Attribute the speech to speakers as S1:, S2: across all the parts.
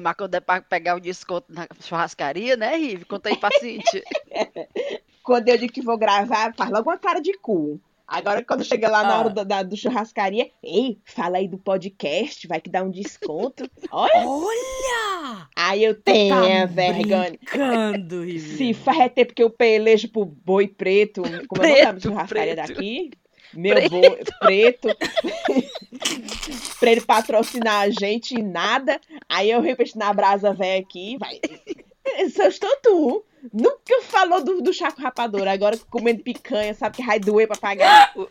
S1: mas quando é pra pegar o desconto na churrascaria, né, Rive? Conta aí pra Cintia.
S2: Quando eu digo que vou gravar, faz logo uma cara de cu. Agora, quando chega lá na
S1: Ah.
S2: hora da, da- do churrascaria, ei, fala aí do podcast, vai que dá um desconto. Olha,
S3: Olha!
S2: aí eu tenho
S3: Tá
S2: a vergonha.
S3: brincando.
S2: Se faz tempo que eu pelejo pro boi preto, como é o nome da
S1: Preto,
S2: churrascaria
S1: preto.
S2: daqui? Meu boi preto. pra ele patrocinar a gente e nada. Aí eu repeti na brasa velha aqui, vai. Só estou tu. Nunca falou do, do Chaco Rapador. Agora comendo picanha, sabe que vai doer pra pagar.
S1: O-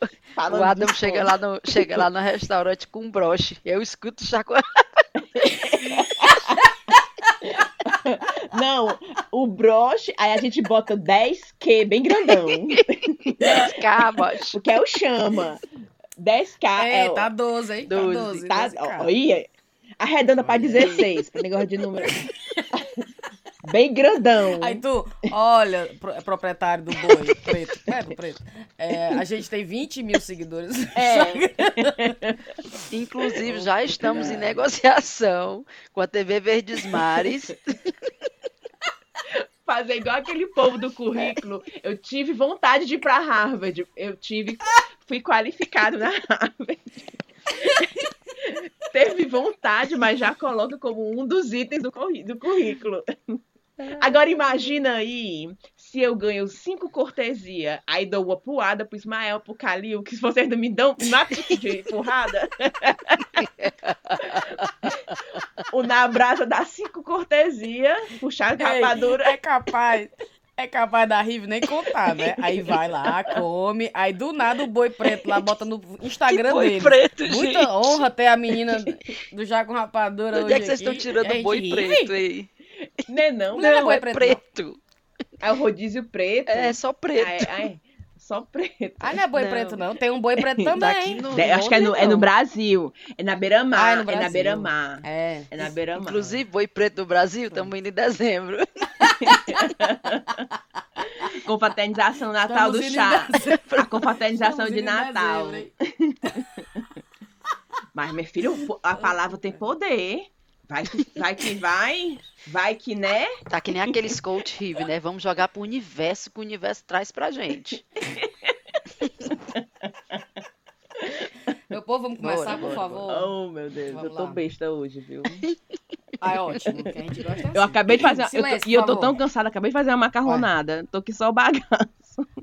S1: O Adam chega lá, no, chega lá no restaurante com um broche. Eu escuto o Chaco
S2: Não, o broche, aí a gente bota 10Q, bem grandão.
S1: cabas.
S2: Porque é o chama. 10K é,
S3: É, tá 12, hein?
S1: Doze,
S3: Tá 12.
S2: Tá,
S3: 12, cara.
S2: olha, arredonda pra 16, pra negócio de número. Bem grandão.
S3: Aí tu, olha, pro- é proprietário do boi preto. Preto, preto. É, a gente tem 20 mil seguidores.
S2: É.
S1: Inclusive, já estamos em negociação com a TV Verdes Mares.
S2: Fazer igual aquele povo do currículo. Eu tive vontade de ir pra Harvard. Eu tive. Fui qualificado na Harvard. Teve vontade, mas já coloca como um dos itens do, do currículo. Agora imagina aí se eu ganho cinco cortesia, aí dou uma puada pro Ismael, pro Calil, que vocês não me dão uma tipo de porrada. o na brasa dá cinco cortesia, puxar a
S3: Ei,
S2: rapadura.
S3: É capaz. É capaz da Rive nem contar, né? Aí vai lá, come. Aí do nada o boi preto lá bota no Instagram
S1: boi
S3: dele.
S1: preto,
S3: Muita
S1: gente.
S3: honra ter a menina do Jaco Rapadura
S1: Onde
S3: hoje
S1: é que vocês
S3: aqui.
S1: estão tirando
S3: gente
S1: boi preto aí?
S2: Né, não?
S3: Não é
S1: Não,
S3: boi
S1: é
S3: preto,
S1: preto.
S2: É o rodízio preto.
S1: É só preto.
S2: Ai, ai, só preto.
S3: Ah, não é boi
S1: Não.
S3: preto, não. Tem um boi preto também.
S1: No,
S2: acho que é no, é no. Brasil. É na beira-mar.
S3: Ah, é
S2: é, na beira-mar.
S3: É.
S2: É na beira-mar.
S1: Inclusive, boi preto do Brasil, estamos indo em dezembro.
S2: Confraternização Natal
S3: Estamos
S2: do chá. A confraternização
S3: Estamos
S2: de Natal.
S3: dezembro?
S2: Mas, meu filho, a palavra tem poder. Vai que vai, que vai. Vai que, né?
S1: Tá que nem aqueles coach Rive, né? Vamos jogar pro universo que o universo traz pra gente.
S3: Meu povo, vamos começar,
S1: Bora,
S3: por
S1: bora,
S3: favor.
S2: Oh, meu Deus.
S3: Vamos
S2: eu tô
S3: lá.
S2: besta hoje, viu?
S3: Ah, é ótimo, que a gente gosta assim.
S2: Eu acabei de fazer. eu tô-
S3: Silêncio,
S2: e eu tô
S3: favor.
S2: tão cansada, acabei de fazer uma macarronada. Tô aqui só bagaço.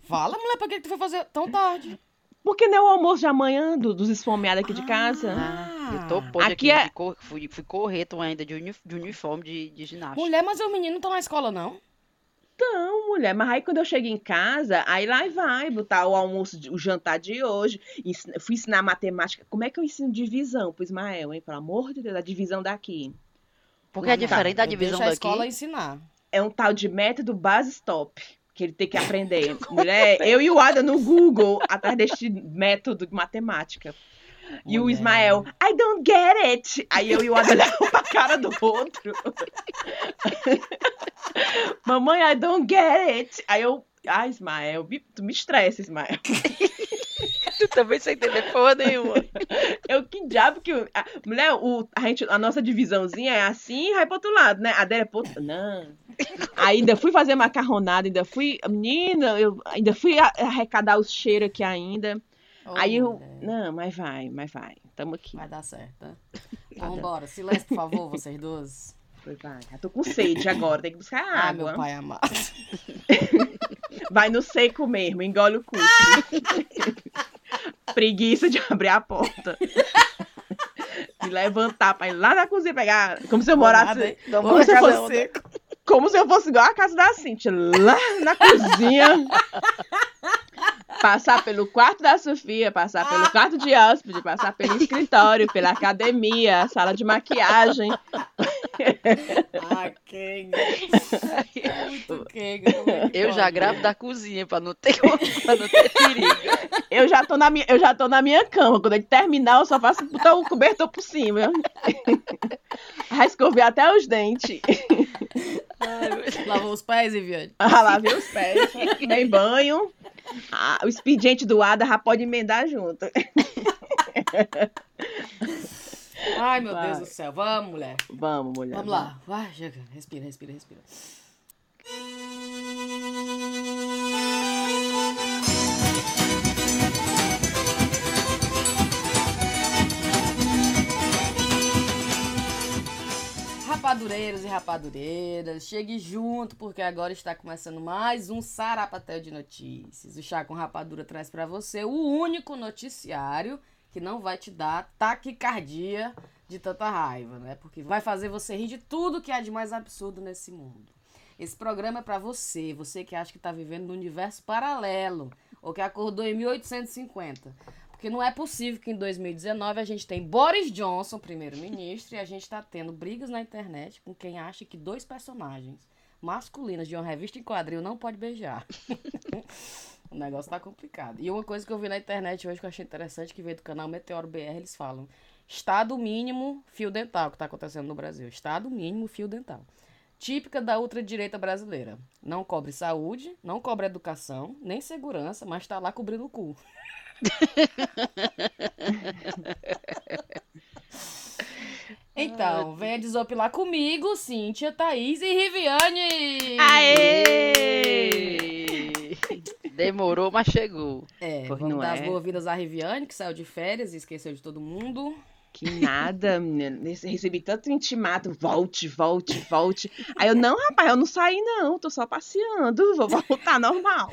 S3: Fala, mulher, que que tu foi fazer tão tarde?
S2: Porque não é o almoço de amanhã do- dos esfomeados aqui de casa?
S1: Ah, eu tô podre
S2: Aqui
S1: aqui.
S2: é-
S1: fui Fui, tô ainda de, uni- de uniforme de, de ginástica.
S3: Mulher, mas os meninos não estão na escola, não?
S2: Não, mulher, mas aí quando eu chego em casa, aí lá vai botar o almoço, o jantar de hoje. Ensin- fui ensinar matemática. Como é que eu ensino divisão pro Ismael, hein? Pelo amor de Deus, a divisão daqui.
S1: Porque é
S2: Tá,
S1: diferente da
S3: Eu
S1: divisão
S3: deixo a
S1: daqui.
S3: escola ensinar.
S2: É um tal de método base stop. Que ele tem que aprender. Mulher, eu e o Ada no Google, atrás deste método de matemática. E o. Ismael, I don't get it. Aí eu e o Ada olhamos pra cara do outro. Mamãe, I don't get it. Aí eu, ah, Ismael, tu me estressa, Ismael.
S1: Tu também sem entender porra nenhuma.
S2: Eu, que diabo que. eu- A, mulher, o, a, gente, a nossa divisãozinha é assim e vai pro outro lado, né? A dela é pro outro. Não. Aí ainda fui fazer macarronada, ainda fui. Menina, eu ainda fui arrecadar os cheiros aqui ainda.
S3: Ô,
S2: Aí eu. Não, mas vai, mas vai. Tamo aqui.
S3: Vai dar certo. né?
S2: Tá
S3: Então,
S2: dando.
S3: vambora. Silêncio, por favor, vocês duas.
S2: Vai, vai. Já tô com sede agora, tem que buscar
S3: Ah,
S2: água.
S3: meu pai amado.
S2: Vai no seco mesmo, engole o cu. Preguiça de abrir a porta. Me levantar pra ir lá na cozinha pegar. Como se eu morasse.
S3: Hein?
S1: Vamos
S2: Como se eu fosse
S3: né?
S2: Como se eu fosse igual a casa da Cintia, lá na cozinha. Passar pelo quarto da Sofia, passar pelo quarto de hóspede, passar pelo escritório, pela academia, sala de maquiagem.
S3: Ah, Kenga. Muito Kenga. é
S1: Eu já gravo da cozinha pra não ter, pra não ter perigo.
S2: Eu já, tô na minha, eu já tô na minha cama. Quando ele terminar, eu só faço botar o cobertor por cima. Vai escover até os dentes.
S3: Lavou os pés, Viviane?
S2: Ah, lavei os pés, dei banho. Ah, o expediente do Ada já pode emendar junto.
S3: Ai, meu
S2: Vai.
S3: Deus do céu. Vamos, mulher.
S2: Vamos, mulher.
S3: Vamos lá. Vai, chega. Respira, respira, respira. Rapadureiros e rapadureiras, chegue junto porque agora está começando mais um Sarapatel de Notícias. O Chá com Rapadura traz para você o único noticiário que não vai te dar taquicardia de tanta raiva, né? Porque vai fazer você rir de tudo que há de mais absurdo nesse mundo. Esse programa é para você, você que acha que está vivendo num universo paralelo ou que acordou em 1850. Porque não é possível que em 2019 a gente tem Boris Johnson, primeiro-ministro, e a gente está tendo brigas na internet com quem acha que dois personagens masculinos de uma revista em quadril não pode beijar. o negócio tá complicado. E uma coisa que eu vi na internet hoje que eu achei interessante, que veio do canal Meteoro BR, eles falam Estado mínimo fio dental que está acontecendo no Brasil. Estado mínimo fio dental. Típica da ultradireita brasileira. Não cobre saúde, não cobre educação, nem segurança, mas está lá cobrindo o cu. Então, venha desopilar comigo, Cíntia, Thaís e Riviane!
S1: Aê! Demorou, mas chegou.
S3: É,
S2: Pois
S3: vamos
S2: não
S3: dar as
S2: é?
S3: boas-vindas à Riviane, que saiu de férias e esqueceu de todo mundo.
S2: Que nada, menina. Recebi tanto intimato, volte, volte, volte. Aí eu, não, rapaz, eu não saí, não. Tô só passeando. Vou voltar normal.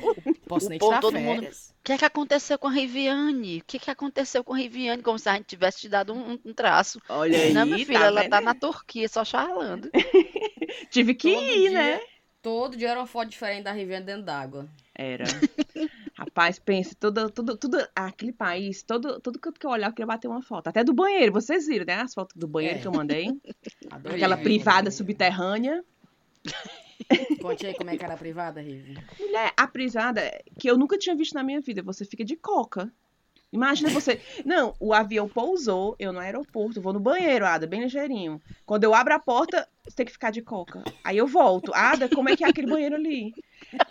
S3: Posso
S1: O
S3: nem
S1: povo,
S3: tirar
S1: todo mundo-. O que é que aconteceu com a Riviane? O que, que aconteceu com a Riviane? Como se a gente tivesse te dado um, um traço.
S2: Olha aí,
S1: Não, minha filha,
S2: tá
S1: ela
S2: vendo?
S1: tá na Turquia, só charlando.
S2: Tive que
S3: Todo
S2: ir,
S3: dia,
S2: né?
S3: Todo dia era uma foto diferente da Riviane dentro d'água.
S2: Era. Rapaz, pense, tudo, tudo, tudo, aquele país, todo, todo canto que eu olhar, eu queria bater uma foto. Até do banheiro, vocês viram, né? As fotos do banheiro
S3: É.
S2: que eu mandei.
S3: Adorei.
S2: Aquela privada subterrânea.
S3: Conte aí como é que era a privada, Rivi.
S2: Mulher, a privada que eu nunca tinha visto na minha vida, você fica de coca. Imagina você. Não, o avião pousou, eu no aeroporto, vou no banheiro, Ada, bem ligeirinho. Quando eu abro a porta, você tem que ficar de coca. Aí eu volto. Ada, como é que é aquele banheiro ali?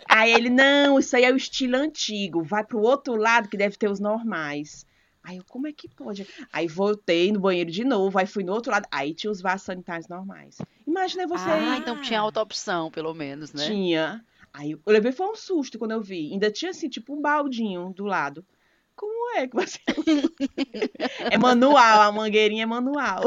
S2: Aí ele, não, isso aí é o estilo antigo. Vai pro outro lado que deve ter os normais. Aí eu, como é que pode? Aí voltei no banheiro de novo, aí fui no outro lado. Aí tinha os vasos sanitários normais. Imagina você
S1: Ah,
S2: aí.
S1: então tinha outra opção, pelo menos, né?
S2: Tinha. Aí eu levei foi um susto quando eu vi. Ainda tinha assim, tipo um baldinho do lado. Como é que você. é manual, a mangueirinha é manual.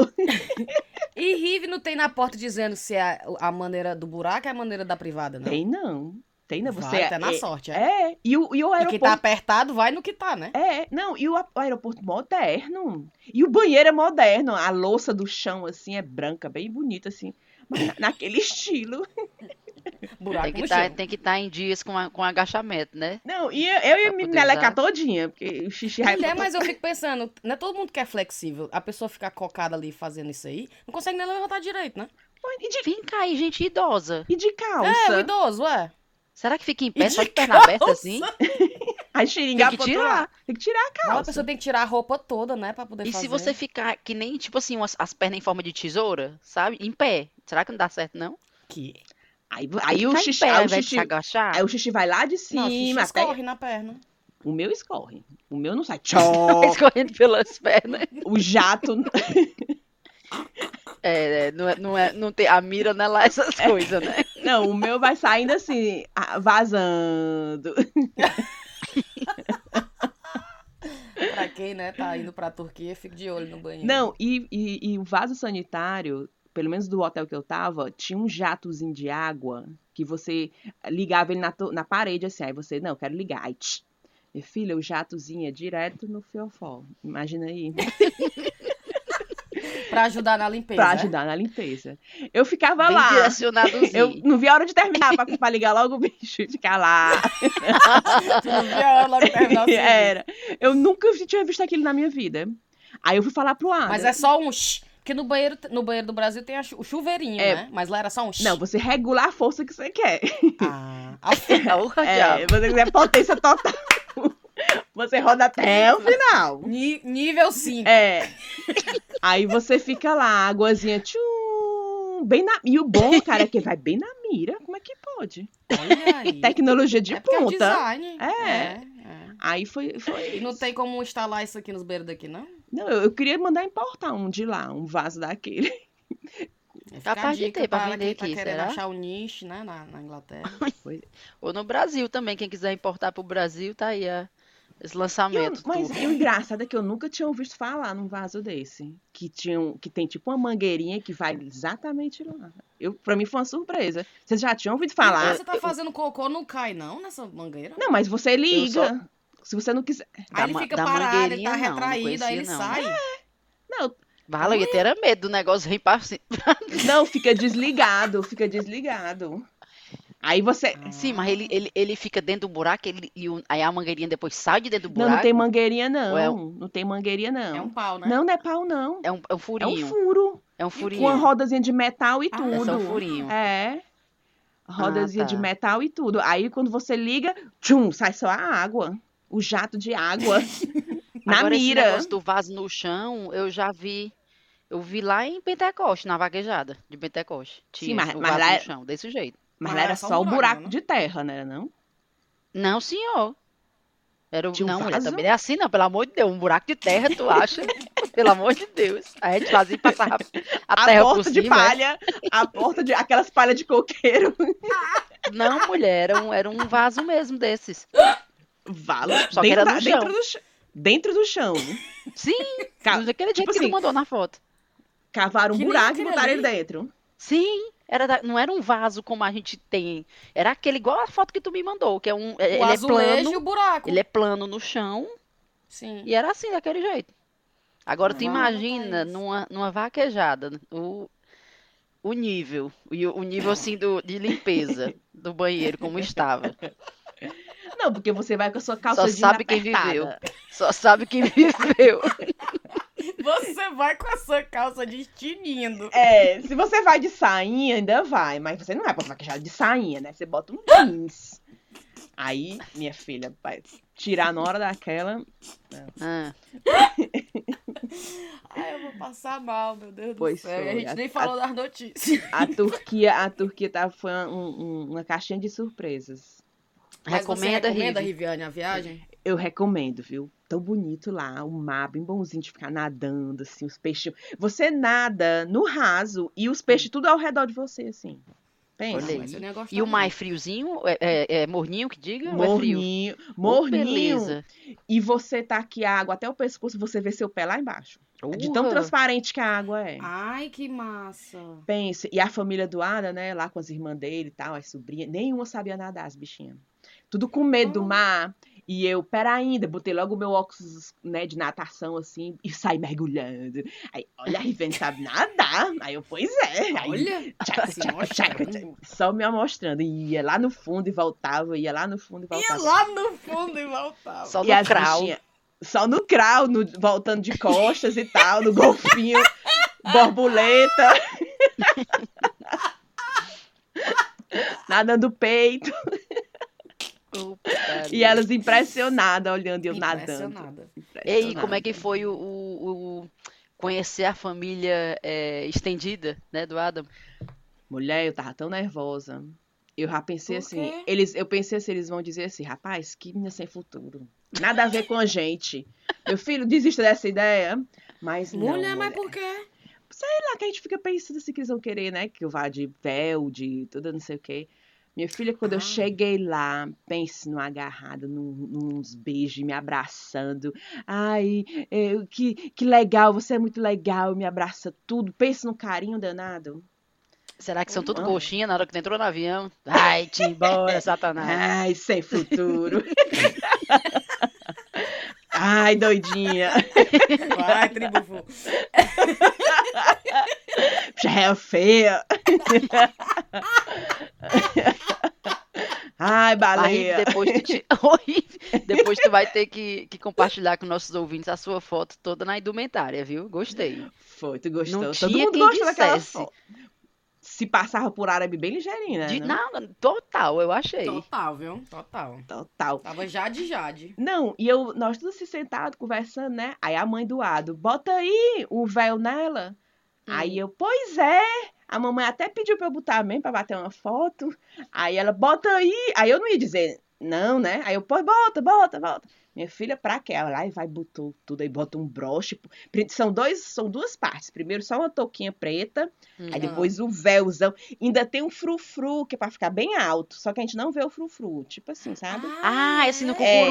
S3: E Rive não tem na porta dizendo se é a maneira do buraco ou é a maneira da privada, não?
S2: Tem não. Tem não. Você
S3: Vai até na
S2: é,
S3: sorte, é.
S2: é. E o, e o
S3: E
S2: aeroporto.
S3: que tá apertado, vai no que tá, né?
S2: É, não, e o o aeroporto moderno. E o banheiro é moderno. A louça do chão, assim, é branca, bem bonita, assim. Mas na- naquele estilo.
S3: Buraco
S1: Tem que tá,
S3: chão.
S1: tem que estar em dias com, a- com agachamento, né?
S2: Não, e eu, eu ia me melecar todinha, porque o xixi vai
S3: Mulher, mas eu fico pensando, não é todo mundo que é flexível. A pessoa ficar cocada ali fazendo isso aí, não consegue nem levantar direito, né?
S2: E de,
S1: Vem cá aí, gente idosa.
S2: e de calça.
S3: É, o idoso, é.
S1: Será que fica em pé só de perna aberta assim?
S2: Aí xiringar
S1: Tem que tirar.
S2: Tem que tirar a
S3: Não, a
S2: calça.
S3: pessoa tem que tirar a roupa toda, né, pra poder
S1: E
S3: fazer.
S1: se você ficar que nem, tipo assim, umas- as pernas em forma de tesoura, sabe? Em pé. Será que não dá certo, não?
S3: Que...
S2: Aí, aí o xixi,
S1: pé,
S2: aí o xixi,
S1: se agachar.
S2: aí o xixi vai lá de
S3: Não, o xixi
S2: cima até.
S3: escorre na perna.
S2: O meu escorre. O meu não sai. Tchó!
S1: Escorrendo pelas pernas.
S2: o jato.
S1: É, é, não, é, não, é, não tem, a mira não é lá essas coisas, né?
S2: Não, o meu vai saindo assim, vazando.
S3: Pra quem, né, tá indo pra Turquia, fica de olho no banheiro.
S2: Não, e, e, e o vaso sanitário, pelo menos do hotel que eu tava, tinha um jatozinho de água que você ligava ele na, na parede, assim. Aí você, não, eu quero ligar. Aí, tch, minha filha, o jatozinho é direto no fiofó. Imagina aí.
S3: Pra ajudar na limpeza.
S2: Pra
S3: é?
S2: ajudar na limpeza. Eu ficava
S1: Bem
S2: lá. Eu não vi a hora de terminar pra, pra ligar logo o bicho e ficar lá.
S3: Tu não via a hora logo terminar.
S2: Era. Eu nunca tinha visto aquilo na minha vida. Aí eu fui falar pro Adam.
S3: Mas é só um shh. Porque no banheiro, no banheiro do Brasil tem chu- o chuveirinho,
S2: É.
S3: né? Mas lá era só um shh.
S2: Não, você regula a força que você quer.
S3: Ah,
S1: Porra,
S2: É, se você quiser potência total. Você roda até o final.
S3: ni- nível 5.
S2: É. Aí você fica lá, águazinha, tchum, bem na... E o bom, cara, é que vai bem na mira. Como é que pode?
S3: Olha aí.
S2: Tecnologia de
S3: é é
S2: ponta.
S3: design.
S2: É.
S3: é.
S2: Aí foi, foi.
S3: E não tem como instalar isso aqui nos banheiros daqui, não?
S2: Não, eu, eu queria mandar importar um de lá, um vaso daquele.
S3: A
S1: Capaz de
S3: dica
S1: ter pra
S3: para
S1: vender
S3: quem tá
S1: aqui,
S3: querendo
S1: será?
S3: achar o nicho, né, na, na Inglaterra.
S1: Ou no Brasil também, quem quiser importar pro Brasil, tá aí a- esse
S2: E eu-
S1: lançamento.
S2: mas o engraçado é que eu nunca tinha ouvido falar num vaso desse. Que, tinha um- que tem tipo uma mangueirinha que vai exatamente lá. Eu, pra mim foi uma surpresa. Vocês já tinham ouvido
S3: Mas
S2: falar?
S3: você tá fazendo cocô, não cai não nessa mangueira?
S2: Não, mas você liga.
S1: só-
S2: Se você não quiser.
S1: Da
S3: Aí ele
S1: ma-
S3: fica
S1: da
S3: parado, ele
S1: mangueirinha,
S3: tá
S1: não, não
S3: retraído, aí ele
S1: conhecia, não.
S3: sai.
S2: Não,
S1: Vala, eu ia ter medo do negócio vir pra cima.
S2: não, fica desligado, fica desligado. Aí você.
S1: Sim, mas ele, ele, ele fica dentro do buraco ele, e o- aí a mangueirinha depois sai de dentro do
S2: Não,
S1: buraco.
S2: não tem mangueirinha, não.
S1: Ou é
S2: Não tem mangueirinha, não.
S3: É um pau, né?
S2: Não, não é pau, não.
S1: É um, é um
S2: É um
S1: furinho.
S2: furo.
S1: É um
S2: Com
S1: furinho.
S2: uma rodazinha de metal e
S3: Ah,
S2: tudo.
S1: É só um furinho.
S2: É. Rodazinha
S1: tá.
S2: de metal e tudo. Aí quando você liga, tchum, sai só a água. O jato de água. na
S1: Agora, esse
S2: mira.
S1: negócio do vaso no chão, eu já vi. Eu vi lá em Pentecoste, na vaquejada de Pentecoste. Tinha
S2: mas-
S1: o
S2: mas
S1: vaso
S2: lá
S1: no
S2: é-
S1: chão, desse jeito.
S2: Mas
S3: Mas
S2: era
S3: era só um buraco,
S2: buraco
S3: né?
S2: de terra, não era não?
S1: Não, senhor. Era
S2: um
S1: não, mulher,
S2: vaso?
S1: também não é assim, não. Pelo amor de Deus, um buraco de terra, tu acha? pelo amor de Deus. A gente fazia passava a
S2: A,
S1: terra por
S2: porta de
S1: cima. é.
S2: palha, a porta de aquelas palhas de coqueiro.
S1: Não, mulher, era um, era um vaso mesmo desses.
S2: Valo.
S1: Só que
S2: dentro,
S1: era
S2: da-
S1: no
S2: dentro
S1: chão.
S2: do chão. Dentro do chão.
S1: Sim,
S2: Ca-
S1: daquele jeito
S2: tipo
S1: que
S2: assim,
S1: tu mandou na foto.
S2: Cavaram um
S3: Que
S2: buraco e
S3: aquele
S2: botaram ele dentro.
S1: Sim, era da- não era um vaso como a gente tem. Era aquele igual a foto que tu me mandou, que é um.
S3: O
S1: ele é
S3: azulejo e
S1: plano.
S3: o buraco.
S1: Ele é plano no chão
S3: Sim.
S1: e era assim, daquele jeito. Agora tu
S3: Vamos
S1: imagina numa, numa vaquejada o, o nível, e o, o nível assim do, de limpeza do banheiro, como estava.
S2: Não, porque você vai com a sua calça
S1: Só sabe quem viveu. Só sabe quem viveu.
S3: Você vai com a sua calça de tinindo.
S2: É, se você vai de sainha, ainda vai. Mas você não vai pra vaquejada de sainha, né? Você bota um jeans. Aí, minha filha, vai tirar na hora daquela.
S1: Ah,
S3: Ai, eu vou passar mal, meu Deus
S2: Pois
S3: do céu. E a
S2: foi.
S3: gente
S2: A-
S3: nem falou das notícias.
S2: A Turquia, a Turquia tava, foi um- um- uma caixinha de surpresas.
S3: Mas você
S1: recomenda,
S3: recomenda? Riviane, a viagem?
S2: Eu recomendo, viu? Tão bonito lá, o mar bem bonzinho de ficar nadando, assim, os peixes. Você nada no raso e os peixes tudo ao redor de você, assim. Pensa.
S1: Olha E o mar é friozinho? É, é- é morninho que diga? ou é frio?
S2: Morninho,
S1: Oh,
S2: morninho.
S1: beleza.
S2: E você tá aqui a água até o pescoço, você vê seu pé lá embaixo. De tão transparente que a água é.
S3: Ai, que massa.
S2: Pense, e a família do Ada, né, lá com as irmãs dele e tal, as sobrinhas, nenhuma sabia nadar, as bichinhas. Tudo com medo do mar. E eu, pera ainda, botei logo o meu óculos, né, de natação, assim, e saí mergulhando. Aí, olha, a Riven sabe nadar. Aí eu, pois é. Aí,
S3: Olha,
S2: tchaca,
S3: se
S2: tchaca, tchaca, tchaca, só me mostrando. E ia lá no fundo e voltava, ia lá no fundo e
S3: Ia
S2: voltava.
S3: lá no fundo e voltava.
S1: Só no crawl.
S2: bichinhas, Só no crawl, no- voltando de costas e tal, no golfinho, borboleta. Nadando peito. E elas impressionadas olhando e eu nadando.
S3: Impressionada.
S1: Ei, como é
S2: Impressionada.
S1: que foi o, o- o- conhecer a família é, estendida, né, do Adam?
S2: Mulher, eu tava tão nervosa. Eu já pensei assim, eles, eu pensei assim, eles vão dizer assim, rapaz, que menina sem futuro. Nada a ver com a gente. Meu filho, desista dessa ideia. Mas não,
S3: Mulher, mas
S2: mulher.
S3: por quê?
S2: sei lá, que a gente fica pensando assim que eles vão querer, né? Que eu vá de véu, de tudo, não sei o quê. Minha filha, quando eu
S3: Ah.
S2: cheguei lá, pense numa agarrada, num, nos beijos, me abraçando. Ai, é, que, que legal, você é muito legal, me abraça tudo. Pense no carinho danado.
S1: Será que são tudo coxinha na hora que tu entrou no avião? Ai, te embora, Satanás.
S2: Ai, sem futuro. Ai, doidinha.
S3: Vai, tribufu.
S2: Já é feia. Ai, baleia.
S1: depois tu, te... Depois tu vai ter que, que compartilhar com nossos ouvintes a sua foto toda na indumentária, viu? Gostei.
S2: Foi, tu gostou?
S1: Não
S2: Todo
S1: tinha
S2: mundo gosta daquela foto. Se passava por árabe bem ligeirinho, né?
S1: De...
S2: não?
S1: Não, total, eu achei.
S3: Total, viu? Total.
S2: Total.
S3: Tava Jade Jade.
S2: Não, e eu, nós todos se sentados, conversando, né? Aí a mãe do Ado, bota aí o véu nela.
S1: Hum.
S2: Aí eu, pois é. A mamãe até pediu pra eu botar mesmo, pra bater uma foto. Aí ela, bota aí. Aí eu não ia dizer não, né? Aí eu, pô, bota, bota, bota. Minha filha, pra quê? Ela lá e vai, botou tudo aí, bota um broche. São, dois, são duas partes. Primeiro só uma touquinha preta,
S1: Hum.
S2: aí depois o véuzão. Ainda tem um frufru, que é pra ficar bem alto. Só que a gente não vê o frufru, tipo assim, sabe?
S1: Ah, é assim no
S2: É.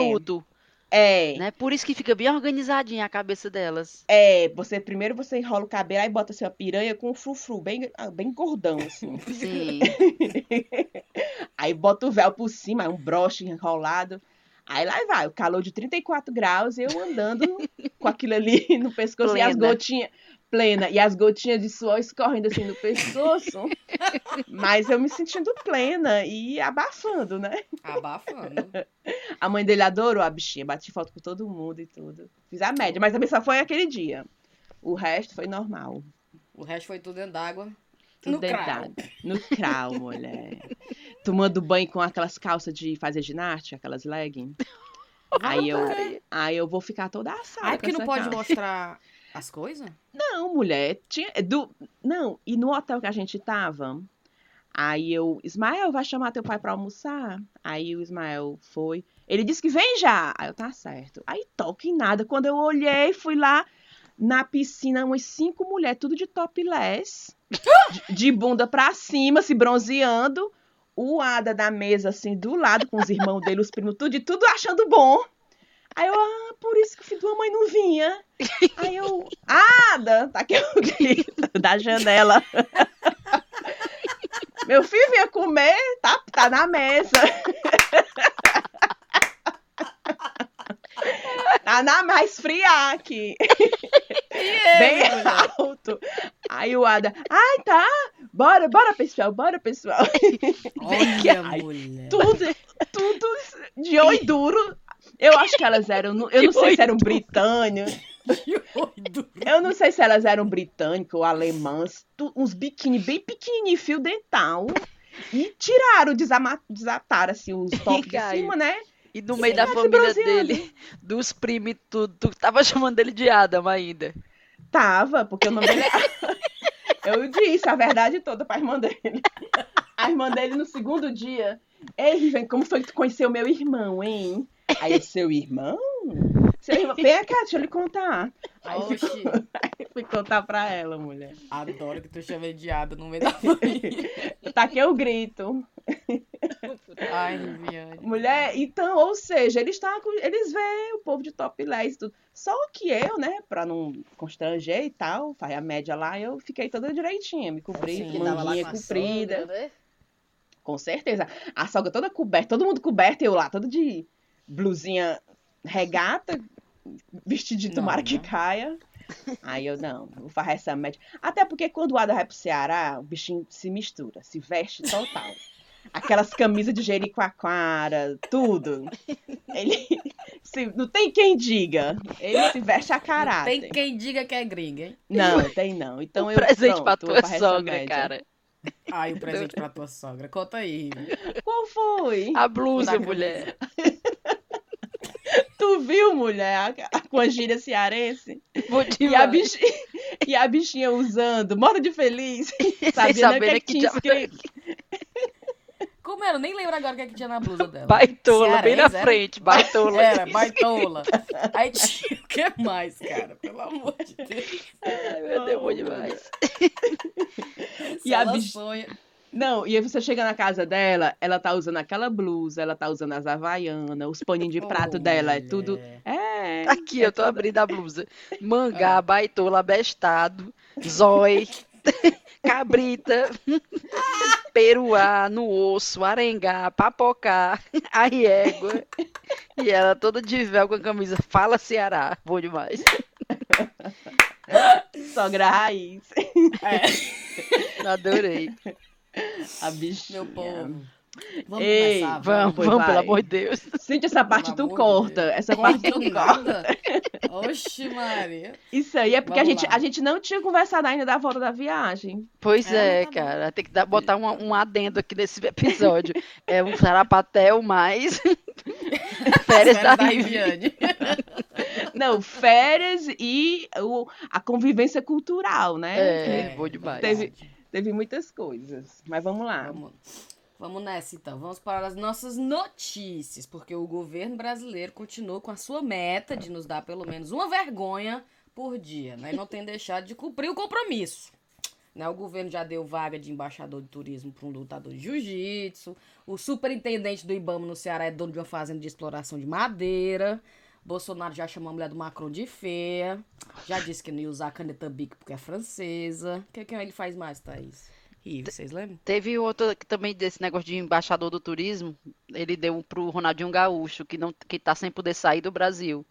S2: É,
S1: Né? Por isso que fica bem organizadinha a cabeça delas.
S2: é, você primeiro você enrola o cabelo, aí bota assim, uma piranha com o frufru, bem, bem gordão, assim.
S1: Sim.
S2: Aí bota o véu por cima, um broche enrolado. Aí lá vai, o calor de 34 graus, eu andando com aquilo ali no pescoço e as
S1: Plena.
S2: gotinhas plena e as gotinhas de suor escorrendo assim no pescoço. Mas eu me sentindo plena e abafando, né?
S3: Abafando.
S2: A mãe dele adorou a bichinha, bati foto com todo mundo e tudo. Fiz a média, mas também só foi aquele dia. O resto foi normal.
S3: O resto foi tudo dentro d'água.
S2: Tudo
S3: No
S2: dentro d'água. No crau, mulher. Tomando banho com aquelas calças de fazer ginástica, aquelas leggings. Aí eu, aí eu vou ficar toda assada.
S3: Ai,
S2: com
S3: porque não pode
S2: calça.
S3: mostrar as coisas?
S2: Não, mulher. Tinha, do, não, e no hotel que a gente tava, aí eu, Ismael, vai chamar teu pai pra almoçar? Aí o Ismael foi. Ele disse que vem já. Aí eu, tá certo. Aí toque em nada. Quando eu olhei, fui lá na piscina, umas cinco mulheres, tudo de topless, de, de bunda pra cima, se bronzeando. O Ada da mesa, assim, do lado, com os irmãos dele, os primos, tudo, de tudo achando bom. Aí eu, ah, por isso que o filho da mãe não vinha. Aí eu, Ada, tá aqui o grito da janela. Meu filho vinha comer, tá, tá na mesa. Tá na mais esfriar aqui. Bem alto. Aí o Ada, ai tá, bora, bora pessoal, bora pessoal.
S3: Olha,
S2: Ai,
S3: mulher.
S2: Tudo, tudo de oi duro. Eu acho que elas eram, eu não sei se eram britânicos.
S3: Que doido.
S2: Eu não sei se elas eram britânicas ou alemãs, uns biquíni bem pequenininho, fio dental. E tiraram, desataram assim os tops de cima, né?
S1: E no meio da
S2: se
S1: família dele, dos primos e tudo, tu tava chamando ele de Adam ainda.
S2: Tava, porque o nome dele. Eu disse a verdade toda pra irmã dele. A irmã dele no segundo dia. Ei, Riven, como foi que tu conheceu meu irmão, hein? Aí eu, seu irmão? Seu irmão? Vem cá, deixa eu lhe contar. Aí fui,
S3: Oxi,
S2: fui contar pra ela, mulher.
S3: adoro que tu chama de Ada no meio da família.
S2: Taquei o grito.
S3: Ai, Viviane.
S2: Mulher, então, ou seja, eles tá com, eles veem o povo de topless e tudo. Só que eu, né, pra não constranger e tal, faz a média lá, eu fiquei toda direitinha, me cobri,
S3: Assim,
S2: manguinha
S3: com
S2: comprida.
S3: sogra, né?
S2: Com certeza. A sogra toda coberta, todo mundo coberto, e eu lá, toda de blusinha regata, vestidinho,
S3: Não,
S2: tomara que
S3: né?
S2: caia. Aí eu, não, vou fazer essa média. Até porque quando o Ada vai pro Ceará, o bichinho se mistura, se veste total. Aquelas camisas de jericoacoara, tudo. Ele se- não tem quem diga. Ele se veste a caráter.
S3: Tem quem diga que é gringa, hein?
S2: Não, tem não. Então
S1: um
S2: eu
S1: presente pra tua sogra,
S2: média.
S1: cara.
S3: Ai, o presente pra tua sogra. Conta aí.
S2: Qual foi?
S1: A blusa, mulher.
S2: Tu viu, mulher, com a gíria cearense? E a, bichinha, e a bichinha usando, mora de feliz,
S1: Sem
S2: sabendo o
S1: saber
S2: que,
S1: né,
S2: que tinha
S1: era
S2: escrito.
S3: Como era? Eu nem lembro agora o que, é que tinha na blusa dela.
S1: Baitola, bem na
S3: era?
S1: frente, baitola.
S3: Era, baitola. Aí tinha o que mais, cara? Pelo amor de Deus.
S1: Ai, meu Deus, bom demais.
S2: E a
S3: Ela
S2: bicha-
S3: sonha.
S2: Não, e aí você chega na casa dela, ela tá usando aquela blusa, ela tá usando as havaianas, os paninhos de prato
S3: Oh,
S2: dela, é tudo. É.
S1: Aqui, eu tô abrindo a blusa. Mangá, baitola, abestado, zói, cabrita, peruá no osso, arengá, papocá, a égua. E ela toda de véu com a camisa Fala Ceará. Bom demais.
S2: Sogra raiz.
S3: É,
S1: Adorei.
S2: A bichinha.
S3: meu povo. Vamos
S2: Ei,
S3: começar,
S1: Vamos, vamos,
S2: vai.
S1: pelo amor de Deus.
S2: Sente essa parte,
S3: Pelo
S2: tu corta.
S3: Deus.
S2: Essa parte tu corta.
S3: Oxe, Maria.
S2: Isso aí é porque a
S3: Vamos
S2: gente,
S3: lá.
S2: a gente não tinha conversado ainda da volta da viagem.
S1: Pois
S3: É,
S1: é,
S3: tá
S1: cara. Tem que dar- botar um, um adendo aqui nesse episódio. É um sarapatel mais férias da Riviane.
S2: Não, férias e o, a convivência cultural, né?
S1: É,
S3: É,
S1: bom demais.
S2: Teve- Teve muitas coisas. Mas vamos lá.
S3: Vamos. Vamos nessa então. Vamos para as nossas notícias, porque o governo brasileiro continua com a sua meta de nos dar pelo menos uma vergonha por dia, né? E não tem deixado de cumprir o compromisso. Né? O governo já deu vaga de embaixador de turismo para um lutador de jiu-jitsu. O superintendente do Ibama no Ceará é dono de uma fazenda de exploração de madeira. Bolsonaro já chamou a mulher do Macron de feia. Já disse que não ia usar a caneta Bic porque é francesa. O que, que ele faz mais, Thaís? Ih, vocês lembram?
S1: Teve outro que também desse negócio de embaixador do turismo. Ele deu pro Ronaldinho Gaúcho, que, não, que tá sem poder sair do Brasil.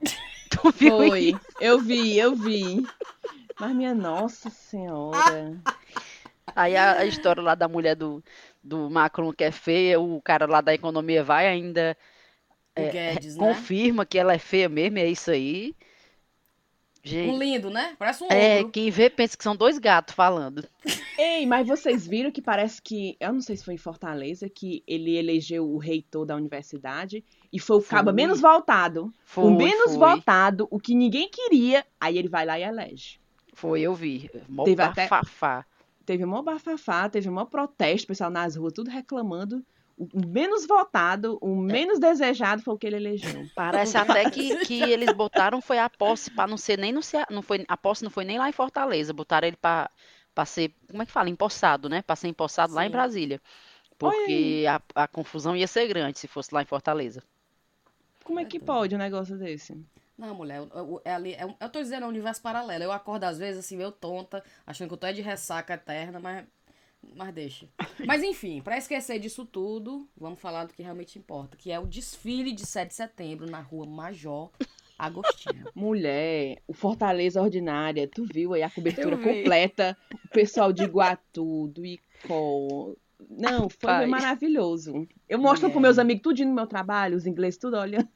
S2: Tu viu Foi, isso? eu vi, eu vi. Mas minha nossa senhora.
S1: Aí a, a, história lá da mulher do, do Macron que é feia, o cara lá da economia vai ainda é, Guedes, né? confirma que ela é feia mesmo, é isso aí.
S3: Gente, um lindo, né? Parece um
S1: É, quem vê pensa que são dois gatos falando.
S2: Ei, mas vocês viram que parece que, eu não sei se foi em Fortaleza, que ele elegeu o reitor da universidade e foi o foi. cabo menos votado. Foi, o menos foi. votado, o que ninguém queria, aí ele vai lá e elege.
S1: Foi, eu vi. Mó teve bafafá. Até,
S2: teve um bafafá, teve um protesto, pessoal nas ruas tudo reclamando o menos votado, o é. menos é. desejado foi o que ele elegeu.
S1: Parece até que, que eles botaram foi a posse para não ser nem no não foi a posse não foi nem lá em Fortaleza, botaram ele para para ser, como é que fala, empossado, né? Para ser empossado Sim. lá em Brasília. Porque a, a confusão ia ser grande se fosse lá em Fortaleza.
S2: Como é que pode um negócio desse?
S3: Não, mulher, eu, eu, é ali, eu, eu tô dizendo, é um universo paralelo. Eu acordo às vezes assim, meio tonta, achando que eu tô de ressaca eterna, mas mas deixa. Mas enfim, para esquecer disso tudo, vamos falar do que realmente importa, que é o desfile de 7 de setembro na rua Major Agostinho.
S2: Mulher, o Fortaleza Ordinária, tu viu aí a cobertura completa, o pessoal de Iguatu, do Icó. Não, foi maravilhoso. Eu mostro para meus amigos tudo no meu trabalho, os ingleses tudo olhando.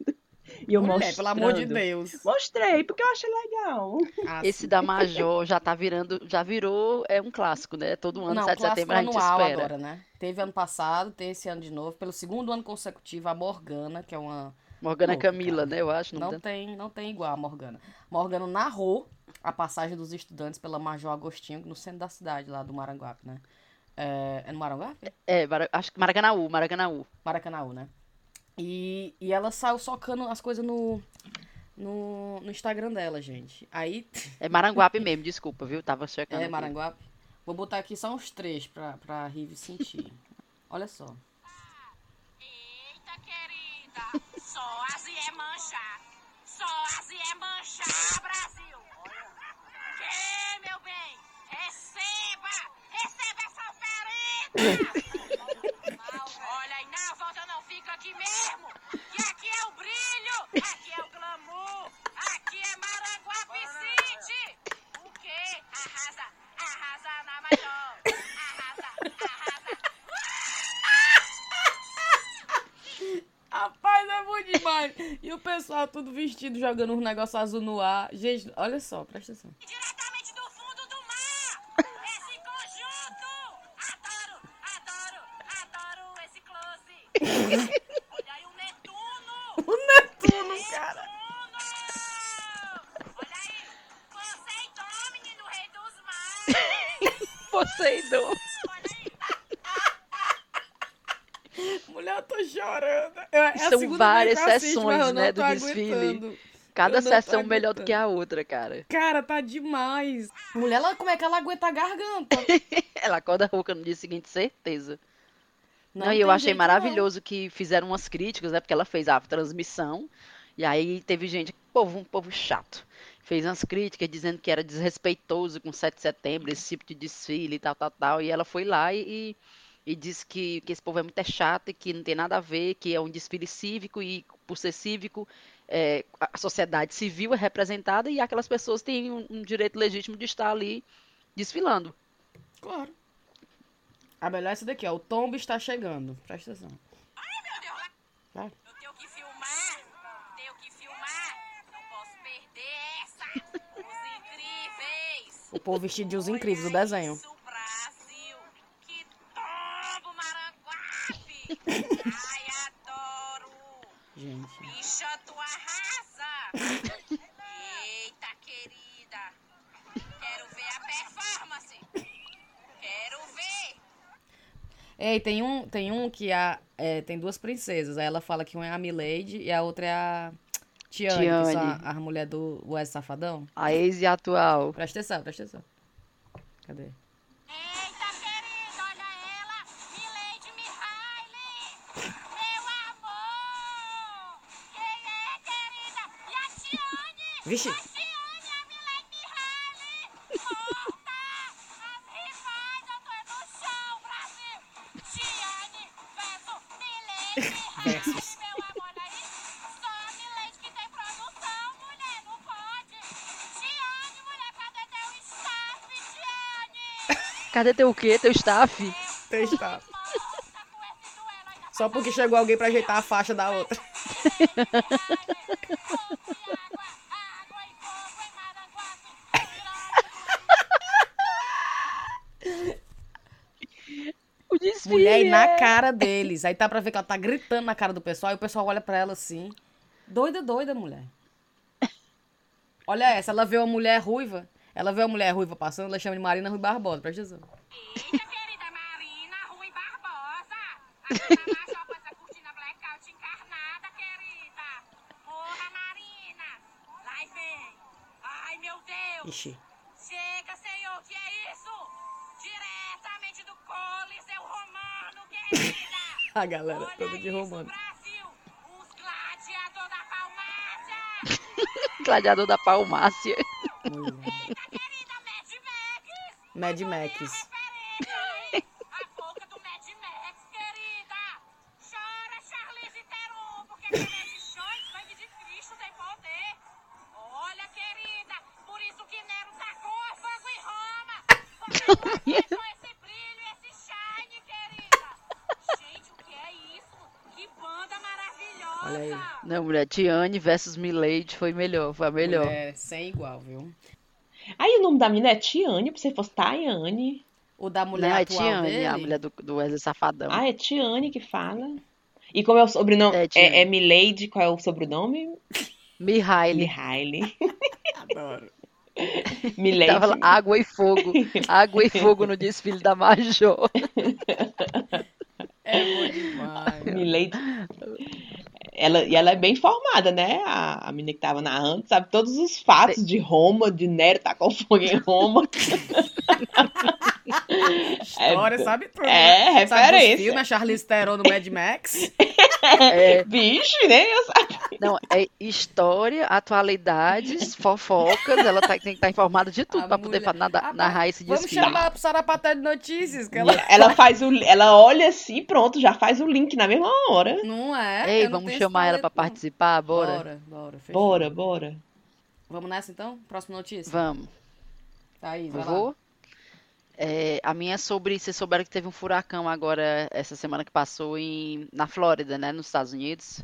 S2: E eu Mulher,
S3: pelo amor de Deus.
S2: Mostrei, porque eu achei legal.
S1: Ah, Esse da Major já tá virando, já virou é um clássico, né? Todo ano, Não, 7 de setembro, a gente espera. agora, né?
S3: Teve ano passado, tem esse ano de novo. Pelo segundo ano consecutivo, a Morgana, que é uma...
S1: Morgana Camila, cara. né? Eu acho.
S3: Não, não tem, não tem igual a Morgana. Morgana narrou a passagem dos estudantes pela Major Agostinho, no centro da cidade, lá do Maranguape, né? É, é no Maranguape?
S1: É, acho que Maracanaú, Maracanaú.
S3: Maracanaú, né? E, e ela saiu socando as coisas no, no, no Instagram dela, gente. Aí.
S1: É Maranguape mesmo, desculpa, viu? Tava checando.
S3: É aqui. Maranguape. Vou botar aqui só uns três pra, pra Rive sentir. Olha só.
S4: Eita, querida! Só assim é manchar! Só assim é manchar, Brasil! Que, meu bem? Receba! Receba essa oferenda! Aqui mesmo! Que aqui é o brilho! Aqui é o glamour! Aqui é Maranguape City! O quê? Arrasa! Arrasa na maior! Arrasa! Arrasa!
S3: Rapaz, é bom demais! E o pessoal tudo vestido, jogando um negócio azul no ar. Gente, olha só, presta atenção.
S4: Diretamente do fundo do mar! Esse conjunto! Adoro, adoro, adoro esse close!
S1: Poseidon.
S3: Mulher, eu tô chorando. É
S1: São várias sessões, né, do desfile. Cada sessão melhor do que a outra, cara.
S3: Cara, tá demais. Mulher, ela, como é que ela aguenta a garganta?
S1: ela acorda rouca no dia seguinte, certeza. Não, não e eu achei maravilhoso não. que fizeram umas críticas, né? Porque ela fez a transmissão. E aí teve gente, povo, um povo chato fez umas críticas dizendo que era desrespeitoso com 7 de setembro, esse tipo de desfile e tal, tal, tal. E ela foi lá e, e disse que, que esse povo é muito chato e que não tem nada a ver, que é um desfile cívico e, por ser cívico, é, a sociedade civil é representada e aquelas pessoas têm um, um, direito legítimo de estar ali desfilando.
S3: Claro. A melhor é essa daqui, ó. O tombo está chegando. Presta atenção.
S4: Ai, meu Deus. Vai.
S3: O povo vestido de os incríveis do desenho.
S4: Ai, adoro!
S3: Gente.
S4: Bicha, tu arrasa! Eita, querida! Quero ver a performance! Quero ver!
S3: Ei, tem um, tem um que a, é, tem duas princesas. Aí ela fala que uma é a Milady e a outra é a Tiane, que
S1: Tiane.
S3: são a, a mulher do Wes Safadão.
S1: A ex e atual.
S3: Presta atenção, presta atenção. Cadê?
S4: Tiane, mulher, cadê teu staff, Tiane?
S1: Cadê teu quê? Teu staff?
S3: Testar. Só porque chegou alguém pra ajeitar a faixa da outra. Mulher e na
S1: é-
S3: cara deles. Aí tá pra ver que ela tá gritando na cara do pessoal e o pessoal olha pra ela assim. Doida, doida, mulher. Olha essa, ela vê uma mulher ruiva. Ela vê uma mulher ruiva passando, ela chama de Marina Rui Barbosa, presta atenção.
S4: Eita, querida Marina Rui Barbosa. Aquela macho com essa cortina blackout encarnada, querida. Porra, Marina. Vai vem. Ai, meu Deus.
S3: Ixi. A galera
S4: Olha
S3: toda de romano.
S4: Brasil. Os gladiadores da Palmácia.
S1: Gladiador da Palmácia.
S3: Mulher.
S4: Eita, querida Mad Max.
S3: Mad Max.
S1: Não, mulher, Tiane versus Milady foi melhor, foi a melhor.
S3: Mulher, sem igual, viu?
S2: Aí o nome da menina é Tiane, pra você fosse Tayane.
S3: O da mulher
S1: Não, é
S3: atual
S1: Tiane,
S3: dele.
S1: a mulher do, do Wesley Safadão.
S2: Ah, é Tiane que fala. E como é o sobrenome?
S1: É.
S2: É, é Milady, qual é o sobrenome?
S1: Mihaly.
S2: Mihaly.
S3: Adoro.
S2: Milady.
S1: Tava lá, água e fogo. Água e fogo no desfile da Major.
S3: É bom demais.
S2: Milady. Ela, e ela é bem formada, né? A, a menina que tava narrando, sabe todos os fatos de Roma, de Nero tacou fogo em Roma.
S3: História, sabe tudo.
S2: É,
S3: né? Sabe
S2: referência.
S3: filmes, a Charlize Theron no Mad Max.
S1: É,
S2: Bicho, né? Eu sabia.
S1: não, é história, atualidades, fofocas. Ela tá- tem que estar informada de tudo
S3: A
S1: pra poder
S3: mulher-
S1: fa- nada-
S3: Rapaz,
S1: narrar esse
S3: Vamos
S1: desfile.
S3: chamar ela pro Sarapaté de Notícias, que ela...
S2: Ela faz o. Ela olha assim, pronto, já faz o link na mesma hora.
S3: Não é?
S1: Ei,
S3: não
S1: vamos chamar ela
S3: não.
S1: participar, bora?
S3: Bora, bora. fechou.
S2: Bora, bora.
S3: Vamos nessa então? Próxima notícia?
S1: Vamos.
S3: Thaís, vai
S1: Eu
S3: lá.
S1: É, a minha é sobre. Vocês souberam que teve um furacão agora, essa semana que passou em, na Flórida, né? Nos Estados Unidos.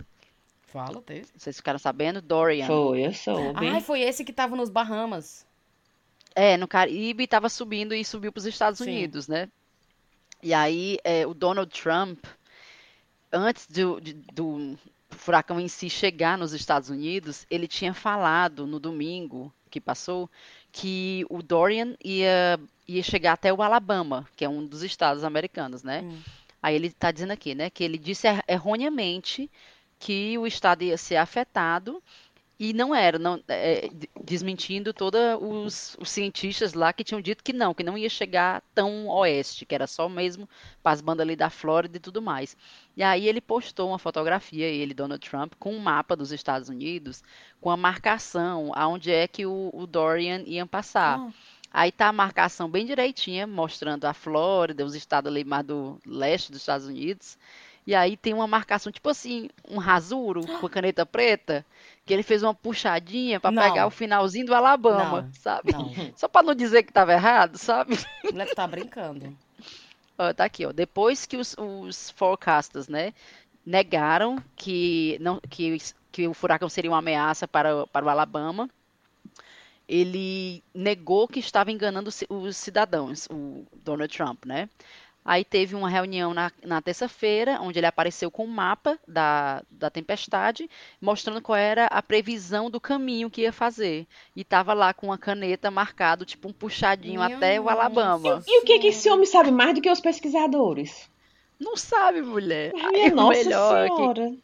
S3: Fala, teve.
S1: Vocês ficaram sabendo? Dorian.
S2: Foi, eu soube.
S3: Ai, foi esse que tava nos Bahamas.
S1: É, no Caribe estava subindo e subiu para os Estados
S3: Sim.
S1: Unidos, né? E aí é, o Donald Trump, antes do, de- do furacão em si chegar nos Estados Unidos, ele tinha falado no domingo que passou que o Dorian ia, ia chegar até o Alabama, que é um dos estados americanos, né?
S3: Hum.
S1: Aí ele está dizendo aqui, né, que ele disse er- erroneamente que o estado ia ser afetado e não era, não, é, de- desmentindo todos os, os cientistas lá que tinham dito que não, que não ia chegar tão oeste, que era só mesmo para as bandas ali da Flórida e tudo mais. E aí ele postou uma fotografia, ele, Donald Trump, com um mapa dos Estados Unidos, com a marcação aonde é que o, o Dorian ia passar.
S3: Ah,
S1: Aí tá a marcação bem direitinha, mostrando a Flórida, os estados ali mais do leste dos Estados Unidos. E aí tem uma marcação, tipo assim, um rasuro com a caneta preta, que ele fez uma puxadinha
S3: Não.
S1: pegar o finalzinho do Alabama,
S3: Não.
S1: sabe?
S3: não,
S1: Só pra não dizer que tava errado, sabe?
S3: o moleque tá brincando.
S1: Ó, tá aqui, ó. Depois que os, os forecasters, né, negaram que, não, que, que o furacão seria uma ameaça para, o- para o Alabama, ele negou que estava enganando os cidadãos, o Donald Trump, né? Aí teve uma reunião na, na terça-feira, onde ele apareceu com um mapa da, da tempestade, mostrando qual era a previsão do caminho que ia fazer. E tava lá com uma caneta marcado, tipo um puxadinho
S3: Minha
S1: até o. Alabama.
S2: E o que que esse homem sabe mais do que os pesquisadores?
S1: Não sabe, mulher.
S2: Minha
S1: o
S2: nossa
S1: melhor é que
S2: senhora.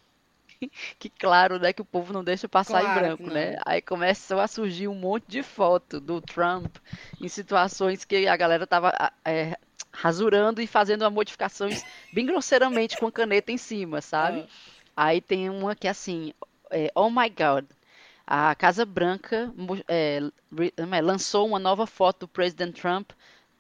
S1: que claro, né, que o povo não deixa passar em
S3: Claro que
S1: branco, né? Aí começou a surgir um monte de foto do Trump em situações que a galera tava é, rasurando e fazendo modificações bem grosseiramente com a caneta em cima, sabe? Aí tem uma que é assim, é, oh my God, a Casa Branca é, é, lançou uma nova foto do presidente Trump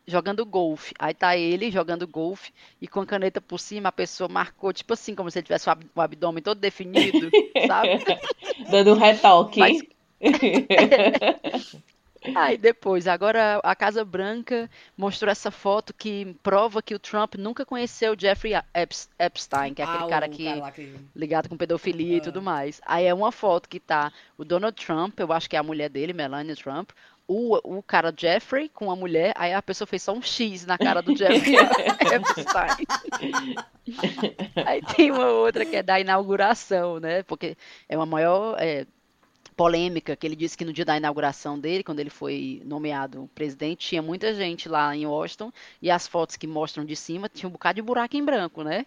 S1: jogando golfe. Aí tá ele jogando golfe e com a caneta por cima a pessoa marcou, tipo assim, como se ele tivesse o abdômen todo definido, sabe?
S2: Dando um retoque.
S1: Mas- Aí depois, agora a Casa Branca mostrou essa foto que prova que o Trump nunca conheceu Jeffrey Epst- Epstein, que é aquele
S3: Ah,
S1: cara que
S3: lá que-
S1: ligado com pedofilia e
S3: Ah.
S1: tudo mais. Aí é uma foto que tá o Donald Trump, eu acho que é a mulher dele, Melania Trump, o, o cara Jeffrey com a mulher, aí a pessoa fez só um X na cara do Jeffrey Epstein. Aí tem uma outra que é da inauguração, né? Porque é uma maior é, polêmica que ele disse que no dia da inauguração dele, quando ele foi nomeado presidente, tinha muita gente lá em Washington e as fotos que mostram de cima tinha um bocado de buraco em branco, né?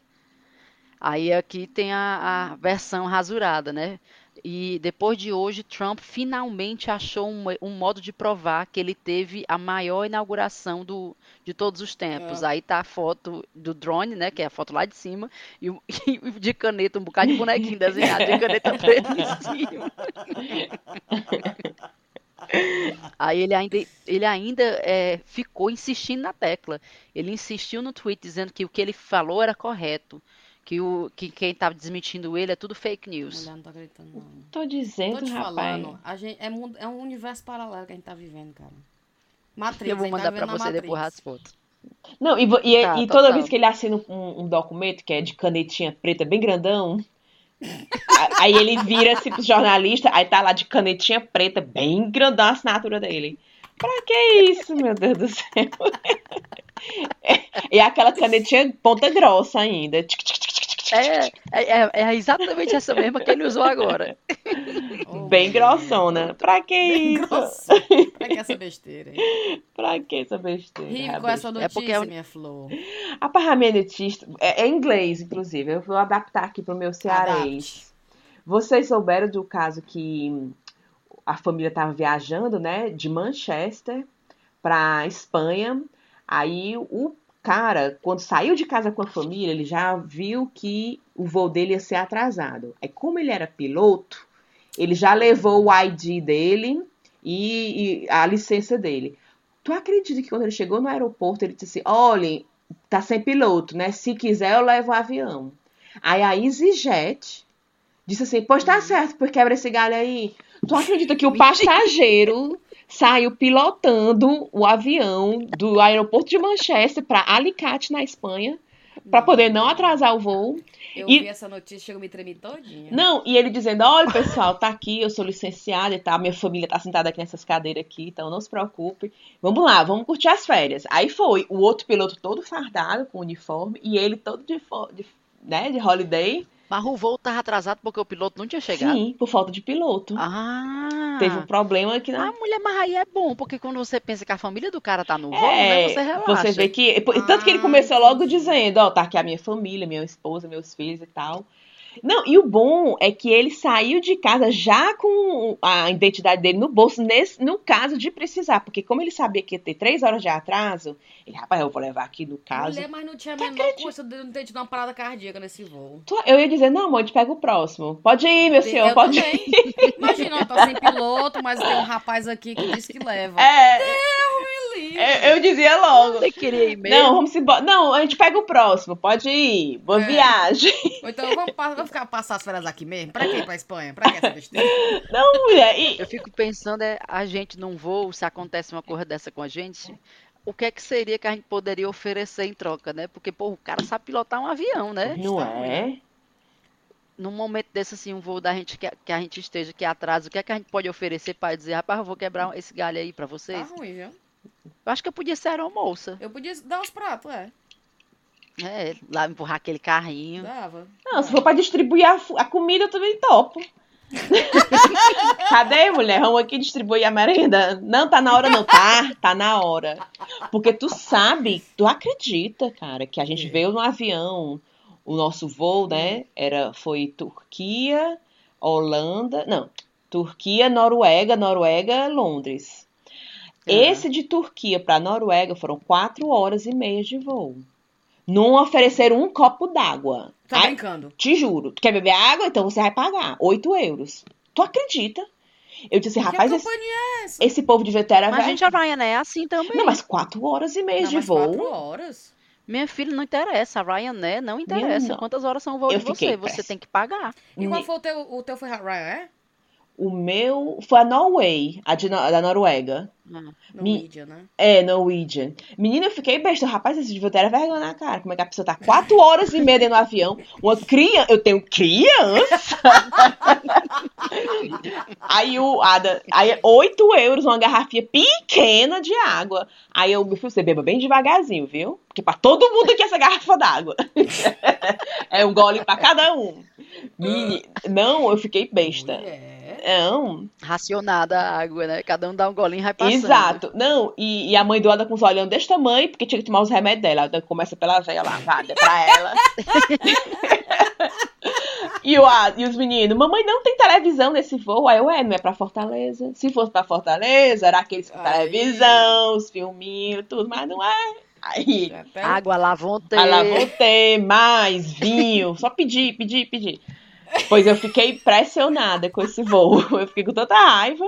S1: Aí aqui tem a, a versão rasurada, né? E depois de hoje, Trump finalmente achou um, um modo de provar que ele teve a maior inauguração do, de todos os tempos. Aí tá a foto do drone, né? Que é a foto lá de cima, e, e de caneta, um bocado de bonequinho desenhado de caneta preta em cima. Aí ele ainda, ele ainda é, ficou insistindo na tecla. Ele insistiu no tweet dizendo que o que ele falou era correto. Que, o, que quem estava desmentindo ele é tudo fake news.
S3: Mulher, não tô acreditando, não.
S2: Tô dizendo,
S3: Tô te
S2: rapaz.
S3: falando, a gente, é, mundo- é um universo paralelo que a gente tá vivendo, cara. Matrix,
S1: Eu vou
S3: tá
S1: mandar
S3: vivendo
S1: pra você
S3: Matrix.
S1: depois as fotos.
S2: Não, e, vo- e,
S1: Tá,
S2: e toda
S1: total.
S2: vez que ele assina um, um documento que é de canetinha preta bem grandão, aí ele vira assim pro jornalista, aí tá lá de canetinha preta bem grandão a assinatura dele. Pra que isso, meu Deus do céu? E aquela canetinha ponta grossa ainda. Tic, tic,
S1: É, é, é- é exatamente essa mesma que ele usou agora.
S3: Oh,
S2: Bem grossona. Pra que
S3: Bem
S2: isso?
S3: grossa. Pra que essa besteira, hein?
S2: Pra que essa besteira? Ah,
S3: com essa
S1: É
S3: notícia,
S1: porque é um-
S3: minha flor.
S2: A parramentista é, é em inglês, inclusive. Eu vou adaptar aqui pro meu cearês. Vocês souberam do caso que a família estava viajando, né, de Manchester para Espanha. Aí o cara, quando saiu de casa com a família, ele já viu que o voo dele ia ser atrasado. Aí, como ele era piloto, ele já levou o ID dele e, e a licença dele. Tu acredita que quando ele chegou no aeroporto, ele disse assim: olhem, tá sem piloto, né? Se quiser, eu levo o avião. Aí a EasyJet disse assim: Pois tá certo, pois quebra esse galho aí. Tu acredita que o passageiro saiu pilotando o avião do aeroporto de Manchester para Alicante, na Espanha, para poder não atrasar o voo?
S3: Eu
S2: E-
S3: vi essa notícia, chegou me tremer todinha.
S2: Não, e ele dizendo: Olha, pessoal, tá aqui, eu sou licenciada e tal, minha família tá sentada aqui nessas cadeiras aqui, então não se preocupe. Vamos lá, vamos curtir as férias. Aí foi o outro piloto todo fardado com uniforme e ele todo de, de, né, de holiday.
S1: Mas o voo tava atrasado porque o piloto não tinha chegado.
S2: Sim, por falta de piloto.
S1: Ah.
S2: Teve um problema aqui na.
S1: Ah, mulher, mas aí é bom, porque quando você pensa que a família do cara tá no voo,
S2: É,
S1: né, você relaxa.
S2: você vê que. Tanto que ele
S3: Ah,
S2: começou logo dizendo, ó, tá aqui a minha família, minha esposa, meus filhos e tal. Não, e o bom é que ele saiu de casa já com a identidade dele no bolso, nesse, no caso de precisar. Porque como ele sabia que ia ter três horas de atraso, ele, rapaz, eu vou levar aqui no caso.
S3: Mulher, mas não tinha a menor coisa de não ter tido uma parada cardíaca nesse voo.
S2: Eu ia dizer, não, amor, gente pega o próximo. Pode ir, meu senhor,
S3: eu
S2: pode ir.
S3: também. Imagina, ó, tá sem piloto, mas tem um rapaz aqui que disse que leva.
S2: É,
S3: Me
S2: eu, eu dizia logo.
S1: Você queria ir mesmo?
S2: Não, vamos embora. Não, a gente pega o próximo, pode ir. Boa
S3: É.
S2: viagem.
S3: Ou então, vamos, vamos ficar, passar as férias aqui mesmo? Pra quê ir pra Espanha? Pra que essa besteira?
S2: Não, mulher. E,
S1: Eu fico pensando, é, a gente num voo, se acontece uma coisa dessa com a gente, o que é que seria que a gente poderia oferecer em troca, né? Porque, pô, o cara sabe pilotar um avião, né?
S2: Não é?
S1: Num momento desse, assim, um voo da gente que, que a gente esteja que atrasa, o que é que a gente pode oferecer para dizer, rapaz, eu vou quebrar esse galho aí pra
S3: Tá
S1: vocês?
S3: ruim, viu?
S1: Eu acho que eu podia ser aeromoça,
S3: Eu podia dar os pratos, é.
S1: né? Lá empurrar aquele carrinho.
S3: Dava.
S2: Não, se for pra distribuir a, a comida, eu também topo. Cadê, mulher? Vamos aqui distribuir a merenda. Não, tá na hora, não. Tá, tá na hora. Porque tu sabe, tu acredita, cara, que a gente
S3: É.
S2: veio no avião, o nosso voo, né? Era, foi Turquia, Holanda. Não, Turquia, Noruega, Noruega, Londres.
S1: Ah.
S2: Esse de Turquia para Noruega foram quatro horas e meia de voo. Não ofereceram um copo d'água.
S3: Tá
S2: Ai,
S3: brincando?
S2: te juro. Tu quer beber água? Então você vai pagar 8 euros. Tu acredita? Eu disse assim, rapaz,
S3: que
S2: esse,
S3: é essa?
S2: esse povo devia ter era
S1: Mas, gente, a Ryanair é assim também.
S2: Não, mas 4 horas e meia
S3: Não,
S2: de
S3: mas
S2: voo.
S3: quatro horas.
S1: Minha filha, não interessa. A Ryanair não interessa. Quantas horas são o voo
S2: Eu
S1: de você? Você
S2: pressa.
S1: tem que pagar.
S3: E qual foi o teu? O teu foi Ryanair?
S2: O meu foi a Norway, a de da Noruega.
S3: Norwegian, né?
S2: É, Norwegian. Menina, eu fiquei besta. Rapaz, esse devia ter vergonha na cara. Como é que a pessoa tá 4 horas e meia dentro do avião? Uma criança. Eu tenho criança? aí o. Ada, aí 8 euros, uma garrafinha pequena de água. Aí eu, meu filho, você beba bem devagarzinho, viu? Porque pra todo mundo aqui essa garrafa d'água. é um gole pra cada um. Meni- Não, eu fiquei besta.
S3: Mulher.
S2: Não,
S1: Racionada a água, né? Cada um dá um golinho e vai passando.
S2: Exato. Não, e, e a mãe do Ada com os olhão desse tamanho, porque tinha que tomar os remédios dela. Ada começa pela veia lá, vai, dá pra ela. e, o, Ada- e os meninos, mamãe não tem televisão nesse voo. Aí eu, é, não é pra Fortaleza. Se fosse pra Fortaleza, era aqueles com
S3: Aí.
S2: televisão, os filminhos, tudo, mas não é. Aí,
S3: Até
S1: Água lá vão ter.
S2: aí lá vou ter mais vinho. Só pedir, pedir, pedir. Pois eu fiquei impressionada com esse voo. Eu fiquei com tanta raiva.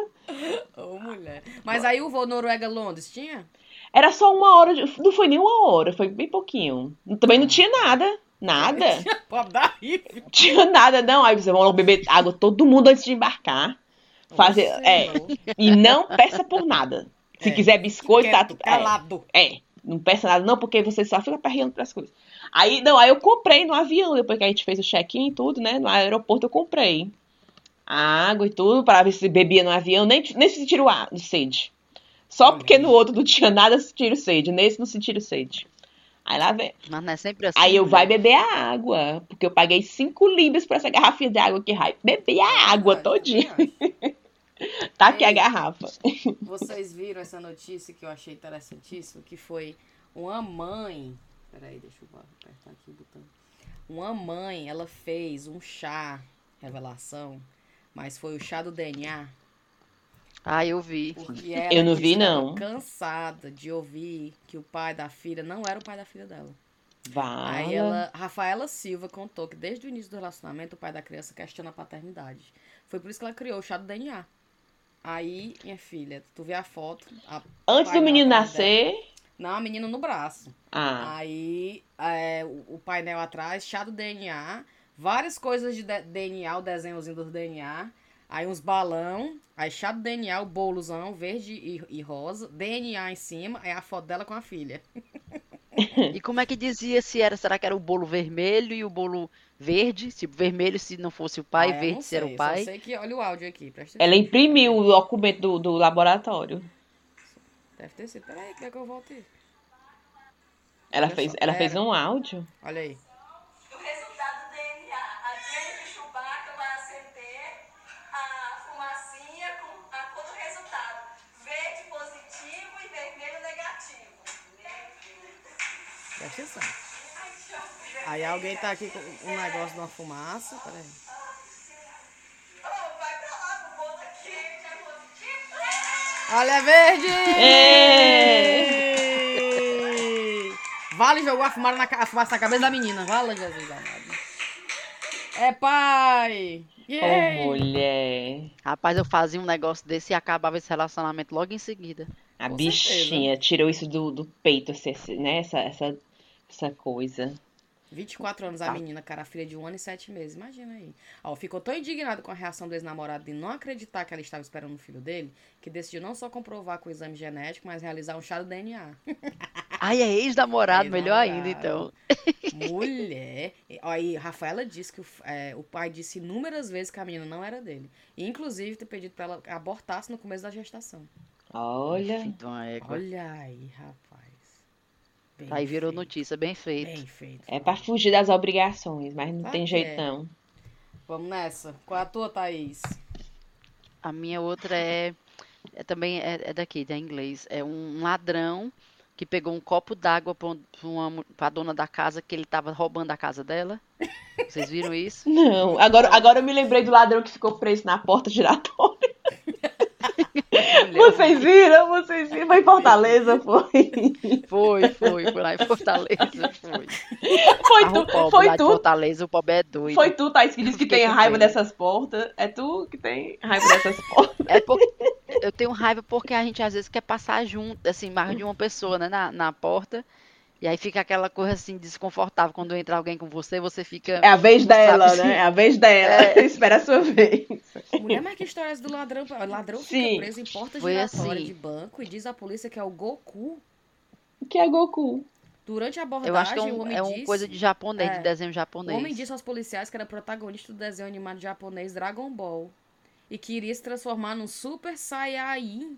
S3: Ô, mulher. Mas aí o voo Noruega-Londres tinha?
S2: Era só uma hora, de- não foi nem uma hora, foi bem pouquinho. Também não tinha nada, nada.
S3: Pode dar.
S2: Tinha nada, não. Aí vocês vão beber água todo mundo antes de embarcar. Fazer, é,
S3: irmão.
S2: e não peça por nada. Se
S3: É.
S2: quiser biscoito, tá tudo. É,
S3: calado.
S2: é, não peça nada, não, porque você só fica perreando pras coisas. Aí, não, aí eu comprei no avião, depois que a gente fez o check-in e tudo, né? No aeroporto eu comprei a água e tudo, para ver se bebia no avião, nem, nem se tira o ar, sede. Só porque no outro não tinha nada, se tira o sede. Nesse não se tira o sede. Aí lá vem.
S1: Mas não é sempre assim.
S2: Aí eu
S1: né?
S2: vai beber a água, porque eu paguei 5 libras por essa garrafinha de água que vai beber a água
S3: Ai,
S2: todinha. Tá aqui a
S3: Ei.
S2: garrafa.
S3: Vocês viram essa notícia que eu achei interessantíssima? Que foi uma mãe. Peraí, deixa eu apertar aqui o botão. Uma mãe, ela fez um chá, revelação, mas foi o chá do DNA.
S1: Ah, eu vi.
S3: Porque ela
S2: Eu não vi, não.
S3: cansada de ouvir que o pai da filha não era o pai da filha dela.
S2: Vai.
S3: Aí ela, Rafaela Silva contou que desde o início do relacionamento o pai da criança questiona a paternidade. Foi por isso que ela criou o chá do DNA. Aí, minha filha, tu vê a foto. a-
S2: Antes do menino
S3: atrás dela. Não, a menina no braço.
S2: Ah,
S3: Aí, é, o, o painel atrás, chá do DNA, várias coisas de DNA, o desenhozinho do DNA. Aí uns balão, aí chá do DNA, o bolozão verde e, e rosa, DNA em cima, aí a foto dela com a filha.
S1: E como é que dizia se era, será que era o bolo vermelho e o bolo verde? Se vermelho se não fosse o pai,
S3: Ah, eu
S1: verde
S3: não
S1: se era
S3: sei,
S1: o pai.
S3: sei que olha o áudio aqui, presta
S2: ela imprimiu o documento do, do laboratório.
S3: Deve ter sido. Peraí, que é que eu volto aí?
S2: Ela
S3: Olha
S2: fez,
S3: só,
S2: ela
S3: pera.
S2: fez um áudio.
S3: Olha aí.
S4: O resultado do DNA. A Jennifer Chewbacca vai acender a fumacinha com a cor do resultado. Verde positivo e vermelho negativo.
S3: Presta atenção. Aí alguém tá aqui com um negócio de uma fumaça. Peraí. Olha, é verde!
S2: É.
S3: Vale jogou a fumaça, na, a fumaça na cabeça da menina. Vala, Jesus amado. É pai!
S2: Ô,
S3: Yay!
S2: mulher.
S1: Rapaz, eu fazia um negócio desse e acabava esse relacionamento logo em seguida.
S2: A
S3: Com
S2: bichinha tirou isso do, do peito, esse- né? Essa, essa, essa coisa.
S3: 24 anos a menina, cara, a filha de um ano e sete meses. Imagina aí. Ó, ficou tão indignado com a reação do ex-namorado de não acreditar que ela estava esperando o filho dele, que decidiu não só comprovar com o exame genético, mas realizar um chá do DNA.
S1: Ai, é ex-namorado, melhor ainda, então.
S3: Mulher. Ó, Aí, Rafaela disse que o, é, o pai disse inúmeras vezes que a menina não era dele. E, inclusive, ter pedido pra ela abortasse no começo da gestação.
S2: Olha.
S1: Uma égua.
S3: Olha aí, rapaz. Bem
S1: Aí virou
S3: feito,
S1: notícia, bem feito.
S3: Bem feito.
S2: É pra fugir das obrigações, mas não
S3: Pra
S2: tem jeito não.
S3: Vamos nessa. Qual é a tua, Thaís?
S1: A minha outra é, é também é, é daqui, da inglês. É um ladrão que pegou um copo d'água mu- pra dona da casa que ele tava roubando a casa dela. Vocês viram isso?
S2: Não, agora, agora eu me lembrei do ladrão que ficou preso na porta giratória. Vocês viram? Vocês viram? Foi em Fortaleza, foi.
S1: Foi, foi, foi lá em Fortaleza, foi.
S2: Foi tu,
S1: pobre
S2: foi tu,
S1: Fortaleza, o pobre é doido.
S2: foi tu, Thaís, que disse que tem raiva dessas portas. É tu que tem raiva dessas portas.
S1: É porque eu tenho raiva porque a gente às vezes quer passar junto, assim, mais de uma pessoa, né, na, na porta. E aí fica aquela coisa assim desconfortável quando entra alguém com você, você fica
S2: É a vez
S1: Não sabe
S2: dela,
S1: se-
S2: né? É a vez dela. Espera a sua vez.
S3: Mulher, mas que histórias do ladrão? O ladrão
S2: Sim.
S3: fica preso em porta
S1: Foi
S3: giratória
S1: assim.
S3: de banco e diz à polícia que é o Goku.
S2: Que é Goku.
S3: Durante a abordagem,
S1: Eu acho que é,
S3: o
S1: um,
S3: homem
S1: é uma
S3: disse...
S1: coisa de japonês,
S3: É.
S1: de desenho
S3: O
S1: japonês.
S3: homem disse aos policiais que era protagonista do desenho animado japonês Dragon Ball. E que iria se transformar num Super Saiyajin.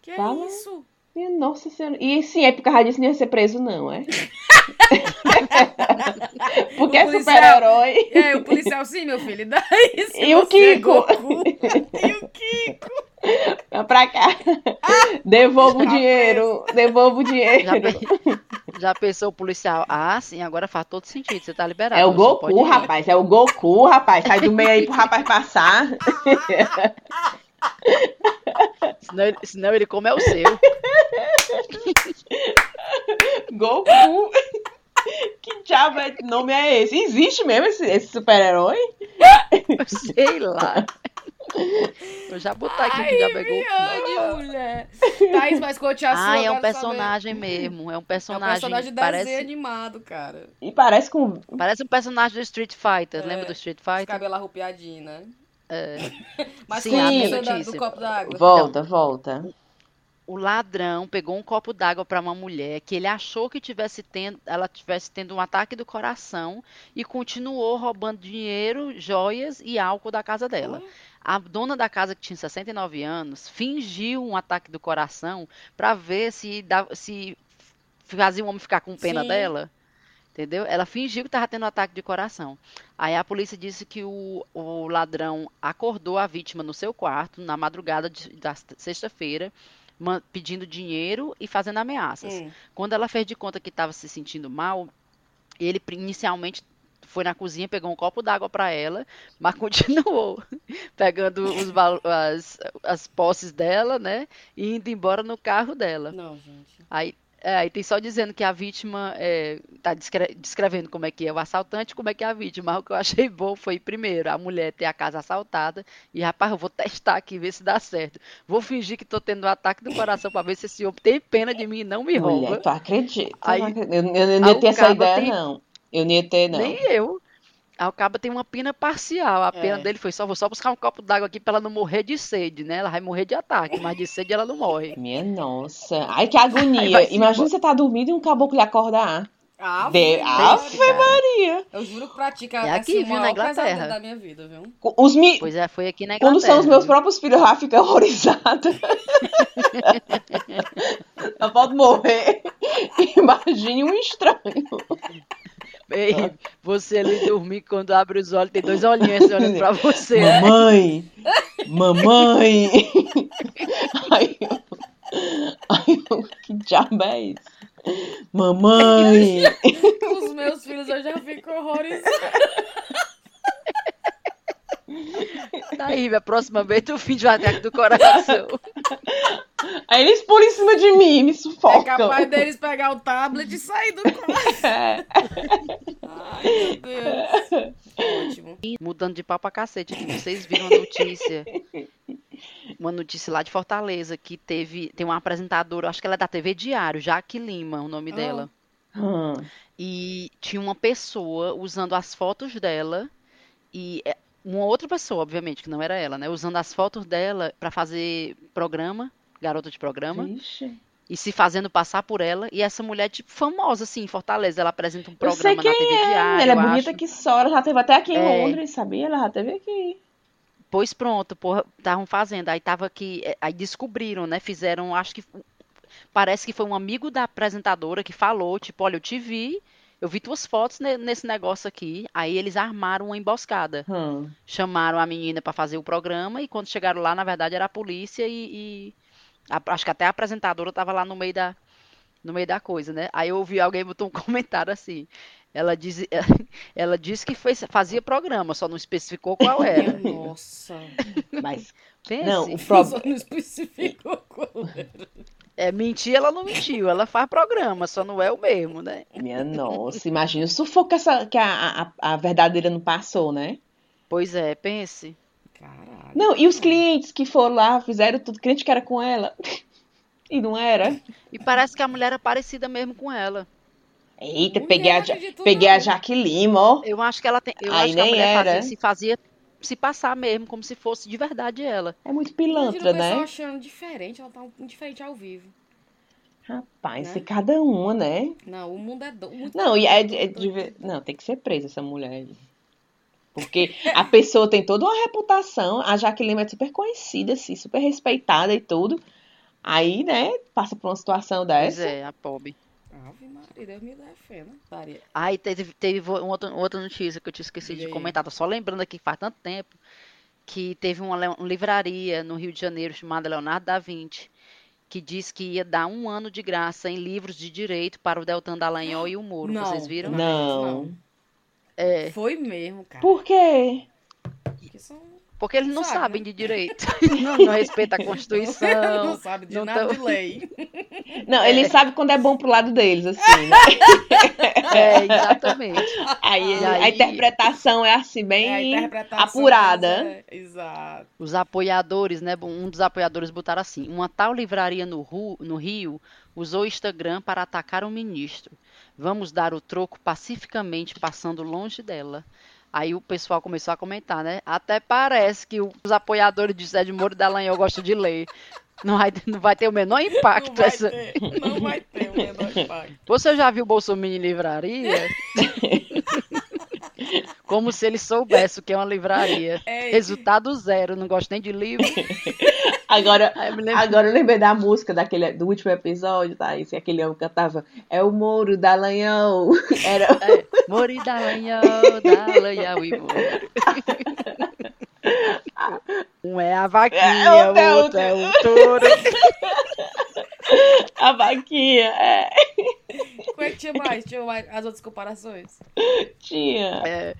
S3: Que
S2: Fala.
S3: é isso?
S2: Nossa senhora. E sim, é por causa disso não ia ser preso, não, é? Porque
S3: O
S2: é super-herói.
S3: É, o policial, sim, meu filho. E daí, se
S2: E o
S3: é
S2: Kiko?
S3: Goku, e o Kiko?
S2: Vem pra cá. Devolva o
S3: Tá
S2: dinheiro. Devolva o
S1: Já,
S2: dinheiro.
S1: pe- já pensou o policial? Ah, sim, agora faz todo sentido, você tá liberado.
S2: É o Goku, rapaz. É o Goku, rapaz. Sai do meio aí pro rapaz passar.
S1: Senão ele, senão ele come é o seu.
S2: Goku. Que diabo de nome é esse? Existe mesmo esse, esse super-herói?
S1: Eu sei lá. Vou já botar aqui que já pegou.
S3: Ai, mulher. Thaís, mas conte a.
S1: Ah, é
S3: eu
S1: um personagem mesmo. É um
S3: saber. É um
S1: personagem.
S3: personagem
S1: parece,
S3: animado, cara.
S2: E parece com.
S1: parece um personagem do Street Fighter.
S3: É.
S1: Lembra do Street Fighter?
S3: cabelos arrupiadinhos, né? Mas
S1: Sim,
S2: a
S3: da- do copo d'água.
S2: Volta, volta.
S1: O ladrão pegou um copo d'água para uma mulher que ele achou que tivesse tendo, ela tivesse tendo um ataque do coração e continuou roubando dinheiro, joias e álcool da casa dela. A dona da casa, que tinha 69 anos, fingiu um ataque do coração para ver se, dava- se fazia o homem ficar com pena
S3: Sim.
S1: dela. Entendeu? Ela fingiu que estava tendo um ataque de coração. Aí a polícia disse que o, o ladrão acordou a vítima no seu quarto na madrugada de- da sexta-feira, pedindo dinheiro e fazendo ameaças.
S3: Hum.
S1: Quando ela fez de conta que estava se sentindo mal, ele inicialmente foi na cozinha, pegou um copo d'água para ela, mas continuou pegando os as, as posses dela, né? E indo embora no carro dela.
S3: Não, gente.
S1: Aí, é, aí tem só dizendo que a vítima está descrevendo como é que é o assaltante, como é que é a vítima. Mas o que eu achei bom foi, primeiro, a mulher ter a casa assaltada e, rapaz, eu vou testar aqui, ver se dá certo. Vou fingir que tô tendo um ataque do coração para ver se esse homem tem pena de mim e não me rouba.
S2: Mulher, tu acredita?
S1: Aí-
S2: eu, eu, eu não ia ter essa ideia,
S1: tem-
S2: não. Eu não ia ter, não.
S1: Nem eu. Aí o cabo tem uma pena parcial. A pena
S3: É.
S1: dele foi só, vou só buscar um copo d'água aqui para ela não morrer de sede, né? Ela vai morrer de ataque, mas de sede ela não morre.
S2: Minha nossa. Ai, que agonia. Imagina
S1: embora.
S2: você tá dormindo e um caboclo lhe acordar.
S3: Ave
S2: De...
S3: Maria.
S2: Ave Maria.
S3: Eu juro que
S1: É
S3: é
S1: aqui,
S3: assim, o
S1: viu, na Inglaterra.
S3: da minha vida, viu?
S2: Os mi...
S1: Pois é, foi aqui na
S2: Quando
S1: Inglaterra.
S2: são os meus
S1: viu?
S2: próprios filhos lá, ficam horrorizados. Eu posso morrer. Imagine um estranho.
S1: Ei, você ali dormir quando abre os olhos, tem dois olhinhos assim olhando pra você. né?
S2: Mamãe! Mamãe! Ai, eu... Ai, eu... que diabo é isso? Mamãe!
S3: Os meus filhos eu já fico horrorizada.
S1: Daí, a próxima vez tu finge o ataque do coração.
S2: Aí eles pulam em cima de mim, me
S3: É
S2: sufocam.
S3: capaz deles pegar o tablet e sair do quarto.
S2: É.
S3: Ai, meu Deus. Ótimo.
S1: Mudando de pau pra cacete vocês viram a notícia. Uma notícia lá de Fortaleza, que teve, tem uma apresentadora, acho que ela é da TV Diário, Jaque Lima, o nome
S3: Ah.
S1: dela.
S2: Hum.
S1: E tinha uma pessoa usando as fotos dela e é, uma outra pessoa, obviamente, que não era ela, né? Usando as fotos dela pra fazer programa, garota de programa,
S2: Vixe.
S1: e se fazendo passar por ela. E essa mulher, tipo, famosa, assim, em Fortaleza. Ela apresenta um
S2: Eu sei
S1: programa
S2: quem
S1: na TV
S2: é.
S1: Diário,
S2: Ela é bonita
S1: acho.
S2: que só. Ela já teve até aqui em
S1: É.
S2: Londres, sabia? Ela já teve aqui.
S1: Pois pronto, porra, estavam fazendo. Aí tava aqui, eh, aí descobriram, né? Fizeram, acho que parece que foi um amigo da apresentadora que falou, tipo, olha, eu te vi eu vi tuas fotos ne- nesse negócio aqui. Aí eles armaram uma emboscada.
S2: Hum.
S1: Chamaram a menina pra fazer o programa e quando chegaram lá, na verdade, era a polícia e, e a- acho que até a apresentadora tava lá no meio da, no meio da coisa, né? Aí eu ouvi alguém botou um comentário assim. Ela diz, ela disse que fez, fazia programa, só não especificou qual era.
S3: Minha nossa.
S2: Mas,
S1: Pense.
S2: não, o
S3: Só
S2: problema...
S3: não especificou qual era.
S1: É, mentir, ela não mentiu, ela faz programa, só não é o mesmo, né?
S2: Minha nossa, imagina o sufoco que, essa, que a, a, a verdadeira não passou, né?
S1: Pois é, pense.
S3: Caralho.
S2: Não, e os clientes que foram lá, fizeram tudo, crente que era com ela. E não era.
S1: E parece que a mulher é parecida mesmo com ela.
S2: Eita,
S3: Mulher,
S2: peguei a,
S3: acredito
S2: peguei a. Jaque Lima, ó.
S1: Eu acho que ela tem, eu
S2: Aí
S1: acho que a
S2: nem
S1: mulher fazia-
S2: era.
S1: se fazia se passar mesmo, como se fosse de verdade ela.
S2: É muito pilantra, né?
S3: achando diferente, ela tá diferente ao vivo.
S2: Rapaz,
S3: Né?
S2: é cada uma, né?
S3: Não, o mundo é do... muito
S2: Não, e é, de- é ver- Não, tem que ser presa essa mulher aí. Porque a pessoa tem toda uma reputação. A Jaque Lima é super conhecida, assim, super respeitada e tudo. Aí, né, passa por uma situação
S1: Pois
S2: dessa.
S1: é, a pobre.
S3: Ave Maria, Deus me defenda. Daria.
S1: Aí teve, teve uma outra, outra notícia que eu tinha esquecido de
S3: aí.
S1: comentar, tô só lembrando aqui que faz tanto tempo, que teve uma, uma livraria no Rio de Janeiro chamada Leonardo da Vinci, que disse que ia dar um ano de graça em livros de direito para o Deltan Dallagnol e o Moro.
S3: Não,
S1: Vocês viram?
S2: Não.
S1: É,
S3: Foi mesmo, cara.
S2: Por quê?
S3: Porque são...
S1: porque eles não
S3: Sabe,
S1: sabem
S3: né?
S1: de direito, não, não respeitam a
S3: não
S1: Constituição.
S3: sabe de
S1: não
S3: nada
S1: tão-
S3: de lei.
S2: Não, ele sabe quando é bom pro lado deles, assim, né?
S1: É, exatamente.
S2: Aí, ele- a
S1: aí-
S2: interpretação é assim,
S3: É
S2: bem
S3: interpretação.
S2: apurada.
S3: deles é- Exato.
S1: Os apoiadores, né? Um dos apoiadores botaram assim: uma tal livraria no, Ru- no Rio usou o Instagram para atacar o ministro. Vamos dar o troco pacificamente, passando longe dela. Aí o pessoal começou a comentar, né? Até parece que o- os apoiadores de Zé de Moro e Dallagnol gostam de ler. Não vai, não vai ter o menor
S3: Não
S1: impacto
S3: vai,
S1: essa.
S3: ter, não vai ter o menor impacto.
S1: Você já viu Bolsonaro em livraria? Como se ele soubesse o que é uma livraria.
S3: É,
S1: Resultado zero, não gosto nem de livro.
S2: Agora,
S1: lembro-
S2: agora eu lembrei da música daquele, do último episódio, tá? Esse aquele homem cantava É o Moro Dallagnol. Era
S1: É, Mori Dallagnol, Dallagnol e Moro. Um é a vaquinha,
S2: É,
S1: o
S2: outro
S1: outro é o touro.
S2: a vaquinha. É,
S3: Como é que tinha mais? Tinha mais as outras comparações?
S2: tinha.
S1: É,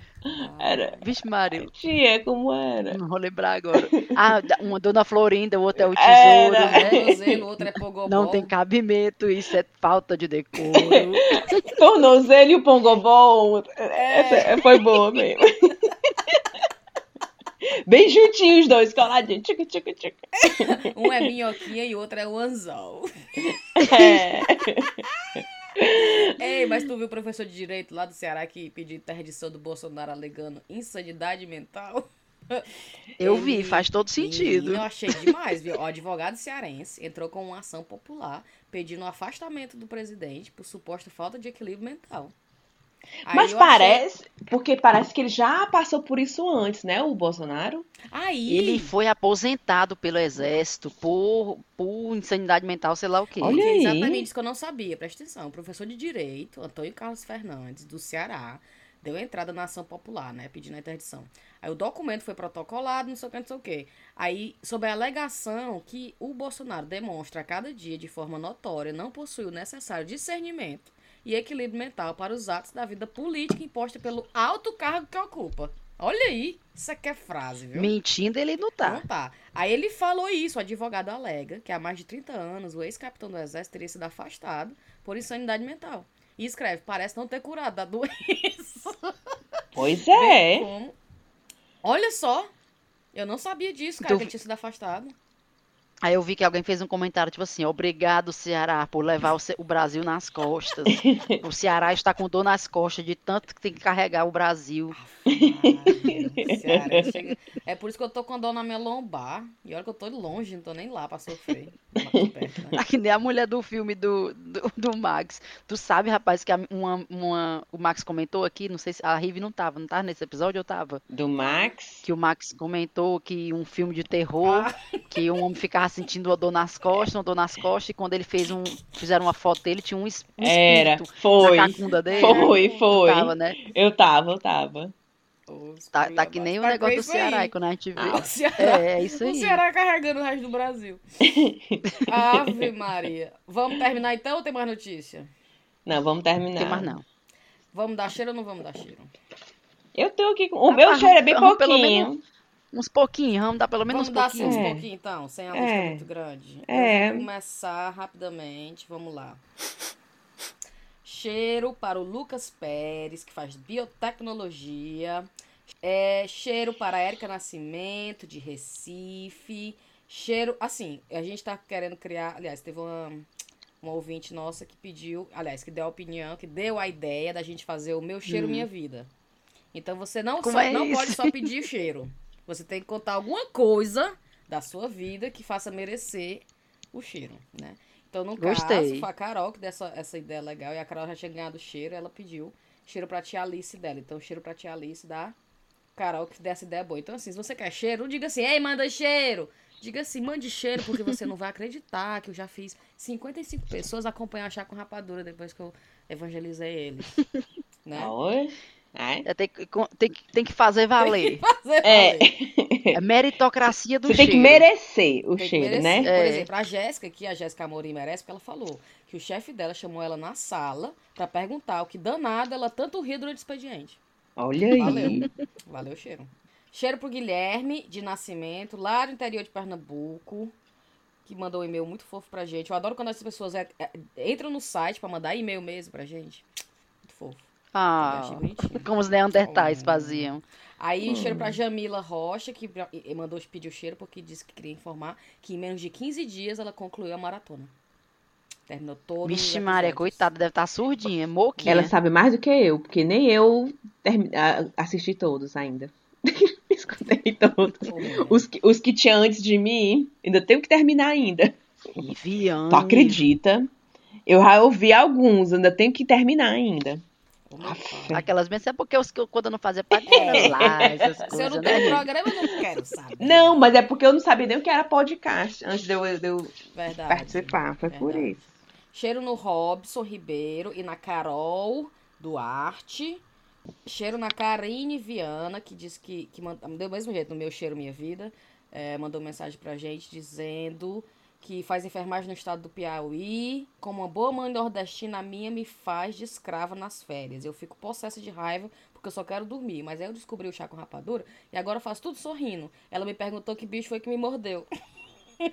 S2: Era.
S1: vixe Maria,
S2: Tinha, como era?
S1: não vou lembrar agora. Ah, uma Dona Florinda, o outro é o tesouro,
S2: Era.
S1: né?
S3: Tornozelo, o outro é pogobol.
S1: Não tem cabimento, isso é falta de decoro.
S2: Tornozelo e o pongobol. Essa foi boa mesmo. Bem juntinhos os dois, coladinhos. Tchica, tchica, tchica.
S3: Um é minhoquinha e o outro é o anzol.
S2: É.
S3: Ei, mas tu viu o professor de direito lá do Ceará que pediu interdição do Bolsonaro alegando insanidade mental?
S1: Eu
S3: Ele-
S1: vi, faz todo sentido.
S3: Eu achei demais, viu? O advogado cearense entrou com uma ação popular pedindo o afastamento do presidente por suposta falta de equilíbrio mental. Aí
S2: Mas
S3: eu achei-
S2: parece, porque parece que ele já passou por isso antes, né, o Bolsonaro?
S3: Aí,
S1: Ele foi aposentado pelo exército por, por insanidade mental, sei lá o quê.
S2: Olha
S3: que
S2: aí.
S3: exatamente isso que eu não sabia, presta atenção. O professor de Direito, Antônio Carlos Fernandes, do Ceará, deu entrada na ação popular, né? Pedindo a interdição. Aí o documento foi protocolado, não sei o que, não sei o que. Aí, sob a alegação que o Bolsonaro demonstra a cada dia, de forma notória, não possui o necessário discernimento e equilíbrio mental para os atos da vida política imposta pelo alto cargo que ocupa. Olha aí, isso aqui é frase, viu?
S1: Mentindo ele não tá.
S3: Não tá. Aí ele falou isso, o advogado alega que há mais de 30 anos o ex-capitão do exército teria sido afastado por insanidade mental. E escreve, parece não ter curado da doença.
S2: Pois é.
S3: como. Olha só, eu não sabia disso, cara,
S1: Tu-
S3: que ele tinha sido afastado.
S1: Aí eu vi que alguém fez um comentário tipo assim: obrigado, Ceará, por levar o, o Brasil nas costas. o Ceará está com dor nas costas de tanto que tem que carregar o Brasil.
S3: Ai, Ceará, chega- É por isso que eu tô com dor na minha lombar. E olha que eu tô longe, não tô nem lá pra sofrer. Perto, né?
S1: Ah, Que nem a mulher do filme do, do, do Max. Tu sabe, rapaz, que a- uma, uma- o Max comentou aqui, não sei se a Rive não tava, não tava nesse episódio ou tava?
S2: Do Max.
S1: Que o Max comentou que um filme de terror
S3: Ah,
S1: que o homem ficava sentindo uma dor nas costas, uma dor nas costas, e quando ele fez um. Fizeram uma foto dele, tinha um, es- um
S2: Era, foi.
S1: na cacunda dele.
S2: Foi, foi.
S1: Tava, né?
S2: Eu tava, eu tava.
S1: Tá, tá que nem o
S3: Tá
S1: negócio do. Ceará, aí, quando a gente vê.
S3: Ah, o Ceará.
S1: É, é isso
S3: O
S1: aí.
S3: Ceará carregando o resto do Brasil. Ave Maria. Vamos terminar então ou tem mais notícia?
S2: Não, vamos
S1: Não
S2: terminar.
S1: tem mais não.
S3: Vamos dar cheiro ou não vamos dar cheiro?
S2: Eu tô aqui com. O
S1: Ah,
S2: meu cheiro é bem
S1: vamos pelo
S2: pouquinho.
S1: Uns pouquinhos, vamos dar pelo menos
S3: Vamos
S1: uns
S3: dar assim
S1: pouquinhos.
S3: uns
S2: É.
S3: pouquinhos então, sem a lista
S2: É.
S3: muito grande.
S2: É.
S3: Vou começar rapidamente, vamos lá. Cheiro para o Lucas Pérez, que faz biotecnologia. É, cheiro para a Érica Nascimento, de Recife. Cheiro, assim, a gente tá querendo criar. Aliás, teve uma, uma ouvinte nossa que pediu, aliás, que deu a opinião, que deu a ideia da gente fazer o meu cheiro, minha vida. Então você não, só-
S1: é
S3: não pode só pedir o cheiro. Você tem que contar alguma coisa da sua vida que faça merecer o cheiro, né? Então, no caso,
S1: Gostei.
S3: foi a Carol que deu essa, essa ideia legal. E a Carol já tinha ganhado o cheiro, ela pediu cheiro pra tia Alice dela. Então, cheiro pra tia Alice da Carol que dessa ideia boa. Então, assim, se você quer cheiro, não diga assim, ei, manda cheiro. Diga assim, mande cheiro, porque você não vai acreditar que eu já fiz 55 pessoas acompanhar chá com rapadura depois que eu evangelizei eles. né?
S2: Oi? Ai.
S1: É, tem, que, tem, que- tem que fazer valer.
S3: Fazer
S2: É.
S3: valer.
S1: É meritocracia do
S2: Você tem
S1: cheiro.
S2: que merecer o
S3: Tem que
S2: cheiro,
S3: merecer.
S2: né?
S3: Por
S1: É.
S3: exemplo, a Jéssica, que a Jéssica Amorim merece, porque ela falou que o chefe dela chamou ela na sala pra perguntar o que danado ela tanto ria durante o expediente.
S2: Olha aí.
S3: Valeu. Valeu, cheiro. Cheiro pro Guilherme, de Nascimento, lá do interior de Pernambuco, que mandou um e-mail muito fofo pra gente. Eu adoro quando as pessoas é- é- entram no site pra mandar e-mail mesmo pra gente. Muito fofo.
S1: Ah,
S3: bonitinho.
S1: como os neandertais
S3: Oh.
S1: faziam.
S3: Aí, cheiro pra Jamila Rocha, que mandou pedir o cheiro porque disse que queria informar que em menos de 15 dias ela concluiu a maratona. Terminou todo
S1: Vixe, Maria, coitada, deve estar surdinha, moquinha.
S2: Ela sabe mais do que eu, porque nem eu a- assisti todos ainda. Escutei todos. Os que, os que tinha antes de mim, ainda tenho que terminar ainda.
S1: E Viane.
S2: Tu acredita? Eu já ouvi alguns, ainda tenho que terminar ainda.
S1: Aquelas vezes é porque os que eu, quando eu não fazia parte era lá, essas
S3: Se eu
S1: coisas,
S3: não
S1: né?
S3: tenho programa, eu não quero saber.
S2: Não, mas é porque eu não sabia nem o que era podcast antes de eu, de eu
S3: Verdade.
S2: participar. Foi por
S3: Verdade.
S2: isso.
S3: Cheiro no Robson Ribeiro e na Carol Duarte. Cheiro na Karine Viana, que disse que, que manda, do mesmo jeito, no meu cheiro, minha vida. é, mandou mensagem pra gente dizendo que faz enfermagem no estado do Piauí. Como uma boa mãe nordestina, a minha me faz de escrava nas férias. Eu fico possessa de raiva porque eu só quero dormir. Mas aí eu descobri o chá com rapadura e agora eu faço tudo sorrindo. Ela me perguntou que bicho foi que me mordeu.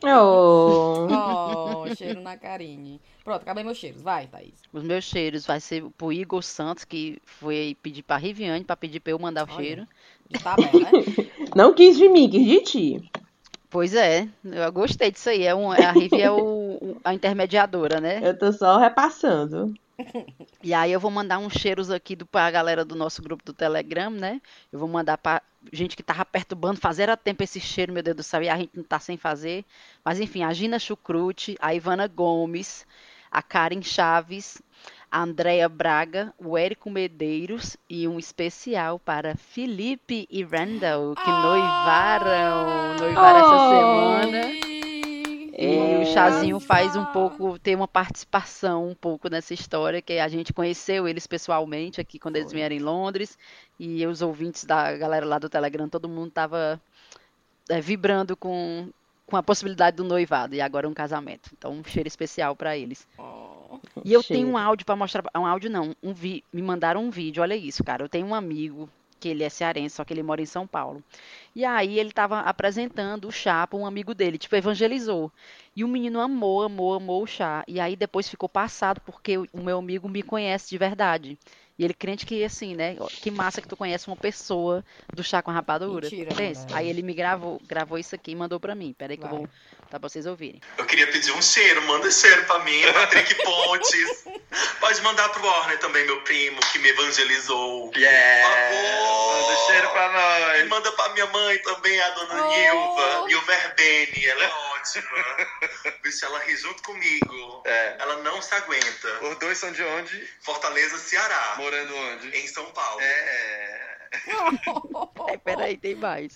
S2: Oh.
S3: Oh, cheiro na Karine. Pronto, acabei meus cheiros. Vai, Thaís.
S1: Os meus cheiros vai ser pro Igor Santos, que foi pedir pra Riviane, pra pedir pra eu mandar o
S3: Olha.
S1: cheiro.
S3: De tabela, né?
S2: Não quis de mim, quis de ti.
S1: Pois é, eu gostei disso aí. É um, a Rivi é o, a intermediadora, né?
S2: Eu tô só repassando.
S1: E aí eu vou mandar uns cheiros aqui do, pra galera do nosso grupo do Telegram, né? Eu vou mandar pra gente que tava perturbando, fazer a tempo esse cheiro, meu Deus do céu, e a gente não tá sem fazer. Mas enfim, a Gina Chucrute, a Ivana Gomes, a Karen Chaves, a Andrea Braga, o Érico Medeiros e um especial para Felipe e Randall, que noivaram, noivaram essa semana. E o Chazinho faz um pouco, tem uma participação um pouco nessa história, que a gente conheceu eles pessoalmente aqui quando eles vieram em Londres, e os ouvintes da galera lá do Telegram, todo mundo tava é, vibrando com, com a possibilidade do noivado, e agora um casamento. Então, um cheiro especial para eles.
S3: Oh,
S1: E eu
S2: Cheiro.
S1: tenho um áudio para mostrar, um áudio não, um vi, me mandaram um vídeo, olha isso, cara. Eu tenho um amigo que ele é cearense, só que ele mora em São Paulo. E aí ele tava apresentando o chá para um amigo dele, tipo, evangelizou. E o menino amou, amou, amou o chá. E aí depois ficou passado porque o meu amigo me conhece de verdade. E ele crente que assim, né? Que massa que tu conhece uma pessoa do chá com rapadura.
S3: Mentira.
S1: Aí ele me gravou, gravou isso aqui e mandou pra mim. Peraí que eu
S3: Vai.
S1: vou tá pra vocês ouvirem.
S5: Eu queria pedir um cheiro, manda cheiro pra mim, Patrick Pontes. Pode mandar pro Warner também, meu primo, que me evangelizou.
S6: Yeah!
S5: Por favor.
S6: Manda cheiro pra
S5: E
S6: nós.
S5: manda pra minha mãe também, a dona
S3: Oh.
S5: Nilva. Nilva Herbene, ela é ótima. Vê se ela ri junto comigo.
S6: É.
S5: Ela não se aguenta.
S6: Os dois são de onde?
S5: Fortaleza, Ceará.
S6: Morando onde?
S5: Em São Paulo.
S6: É.
S1: É, peraí, tem mais.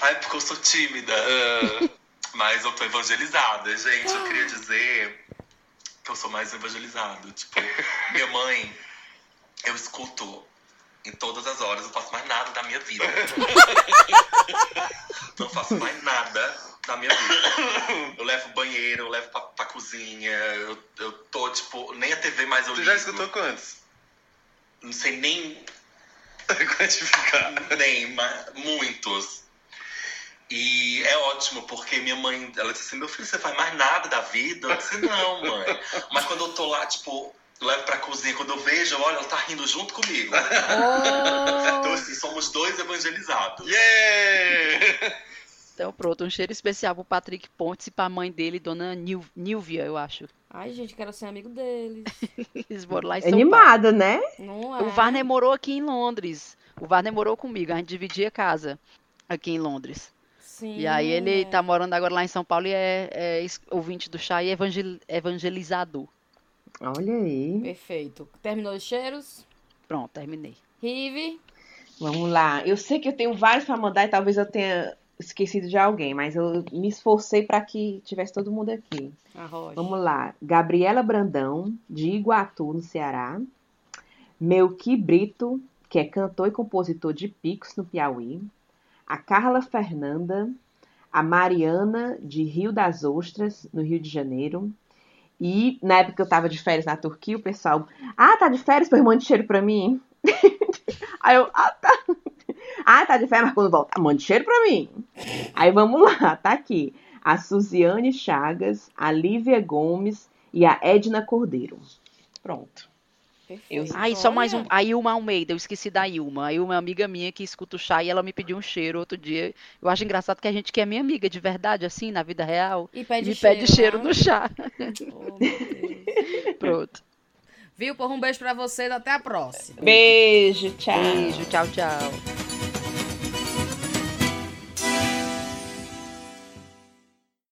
S5: Ai, porque eu sou tímida.
S6: Ah,
S5: Mas eu tô evangelizada, gente. Eu queria dizer que eu sou mais evangelizado. Tipo, minha mãe, eu escuto em todas as horas, eu não faço mais nada da minha vida. não faço mais nada da minha vida. Eu levo banheiro, eu levo pra, pra cozinha, eu, eu tô, tipo, nem a TV mais eu
S6: tu já
S5: ligo.
S6: escutou quantos?
S5: Não sei nem
S6: Quantificar.
S5: nem, mas muitos. E é ótimo, porque minha mãe, ela disse assim, meu filho, você faz mais nada da vida? Eu disse, não, mãe. Mas quando eu tô lá, tipo, eu levo pra cozinha, quando eu vejo, olha, ela tá rindo junto comigo. Então,
S3: Oh,
S5: assim, somos dois evangelizados.
S6: Yeah!
S1: Então, pronto, um cheiro especial pro Patrick Pontes e pra mãe dele, dona Nil- Nilvia, eu acho.
S3: Ai, gente, quero ser amigo deles.
S1: Eles moram lá em São Paulo.
S2: Animado, né?
S3: Não é?
S1: O Varner morou aqui em Londres. O Varner morou comigo, a gente dividia casa aqui em Londres.
S3: Sim.
S1: E aí ele
S3: é.
S1: tá morando agora lá em São Paulo e é, é ouvinte do chá e evangel- evangelizador.
S2: Olha aí.
S3: Perfeito. Terminou os cheiros?
S1: Pronto, terminei.
S3: Rive.
S2: Vamos lá. Eu sei que eu tenho vários pra mandar e talvez eu tenha esquecido de alguém, mas eu me esforcei pra que tivesse todo mundo aqui.
S3: Arroz.
S2: Vamos lá. Gabriela Brandão, de Iguatu, no Ceará. Melqui Brito, que é cantor e compositor de Picos, no Piauí. A Carla Fernanda. A Mariana, de Rio das Ostras, no Rio de Janeiro. E na época que eu tava de férias na Turquia, o pessoal. Ah, tá de férias? Pois mande cheiro pra mim. Aí eu. Ah, tá. Ah, tá de férias, mas quando voltar, mande cheiro pra mim. Aí vamos lá, tá aqui. A Suziane Chagas, a Lívia Gomes e a Edna Cordeiro. Pronto.
S3: Perfeito.
S1: Ah, e só mais um. A Ilma Almeida, eu esqueci da Ilma. A Ilma é uma amiga minha que escuta o chá e ela me pediu um cheiro outro dia. Eu acho engraçado que a gente que é minha amiga de verdade, assim, na vida real,
S3: E pede
S1: me
S3: cheiro,
S1: pede cheiro
S3: né?
S1: no chá.
S3: Oh.
S1: Pronto.
S3: Viu? Porra, um beijo pra vocês. Até a próxima.
S2: Beijo, tchau.
S1: Beijo, tchau, tchau.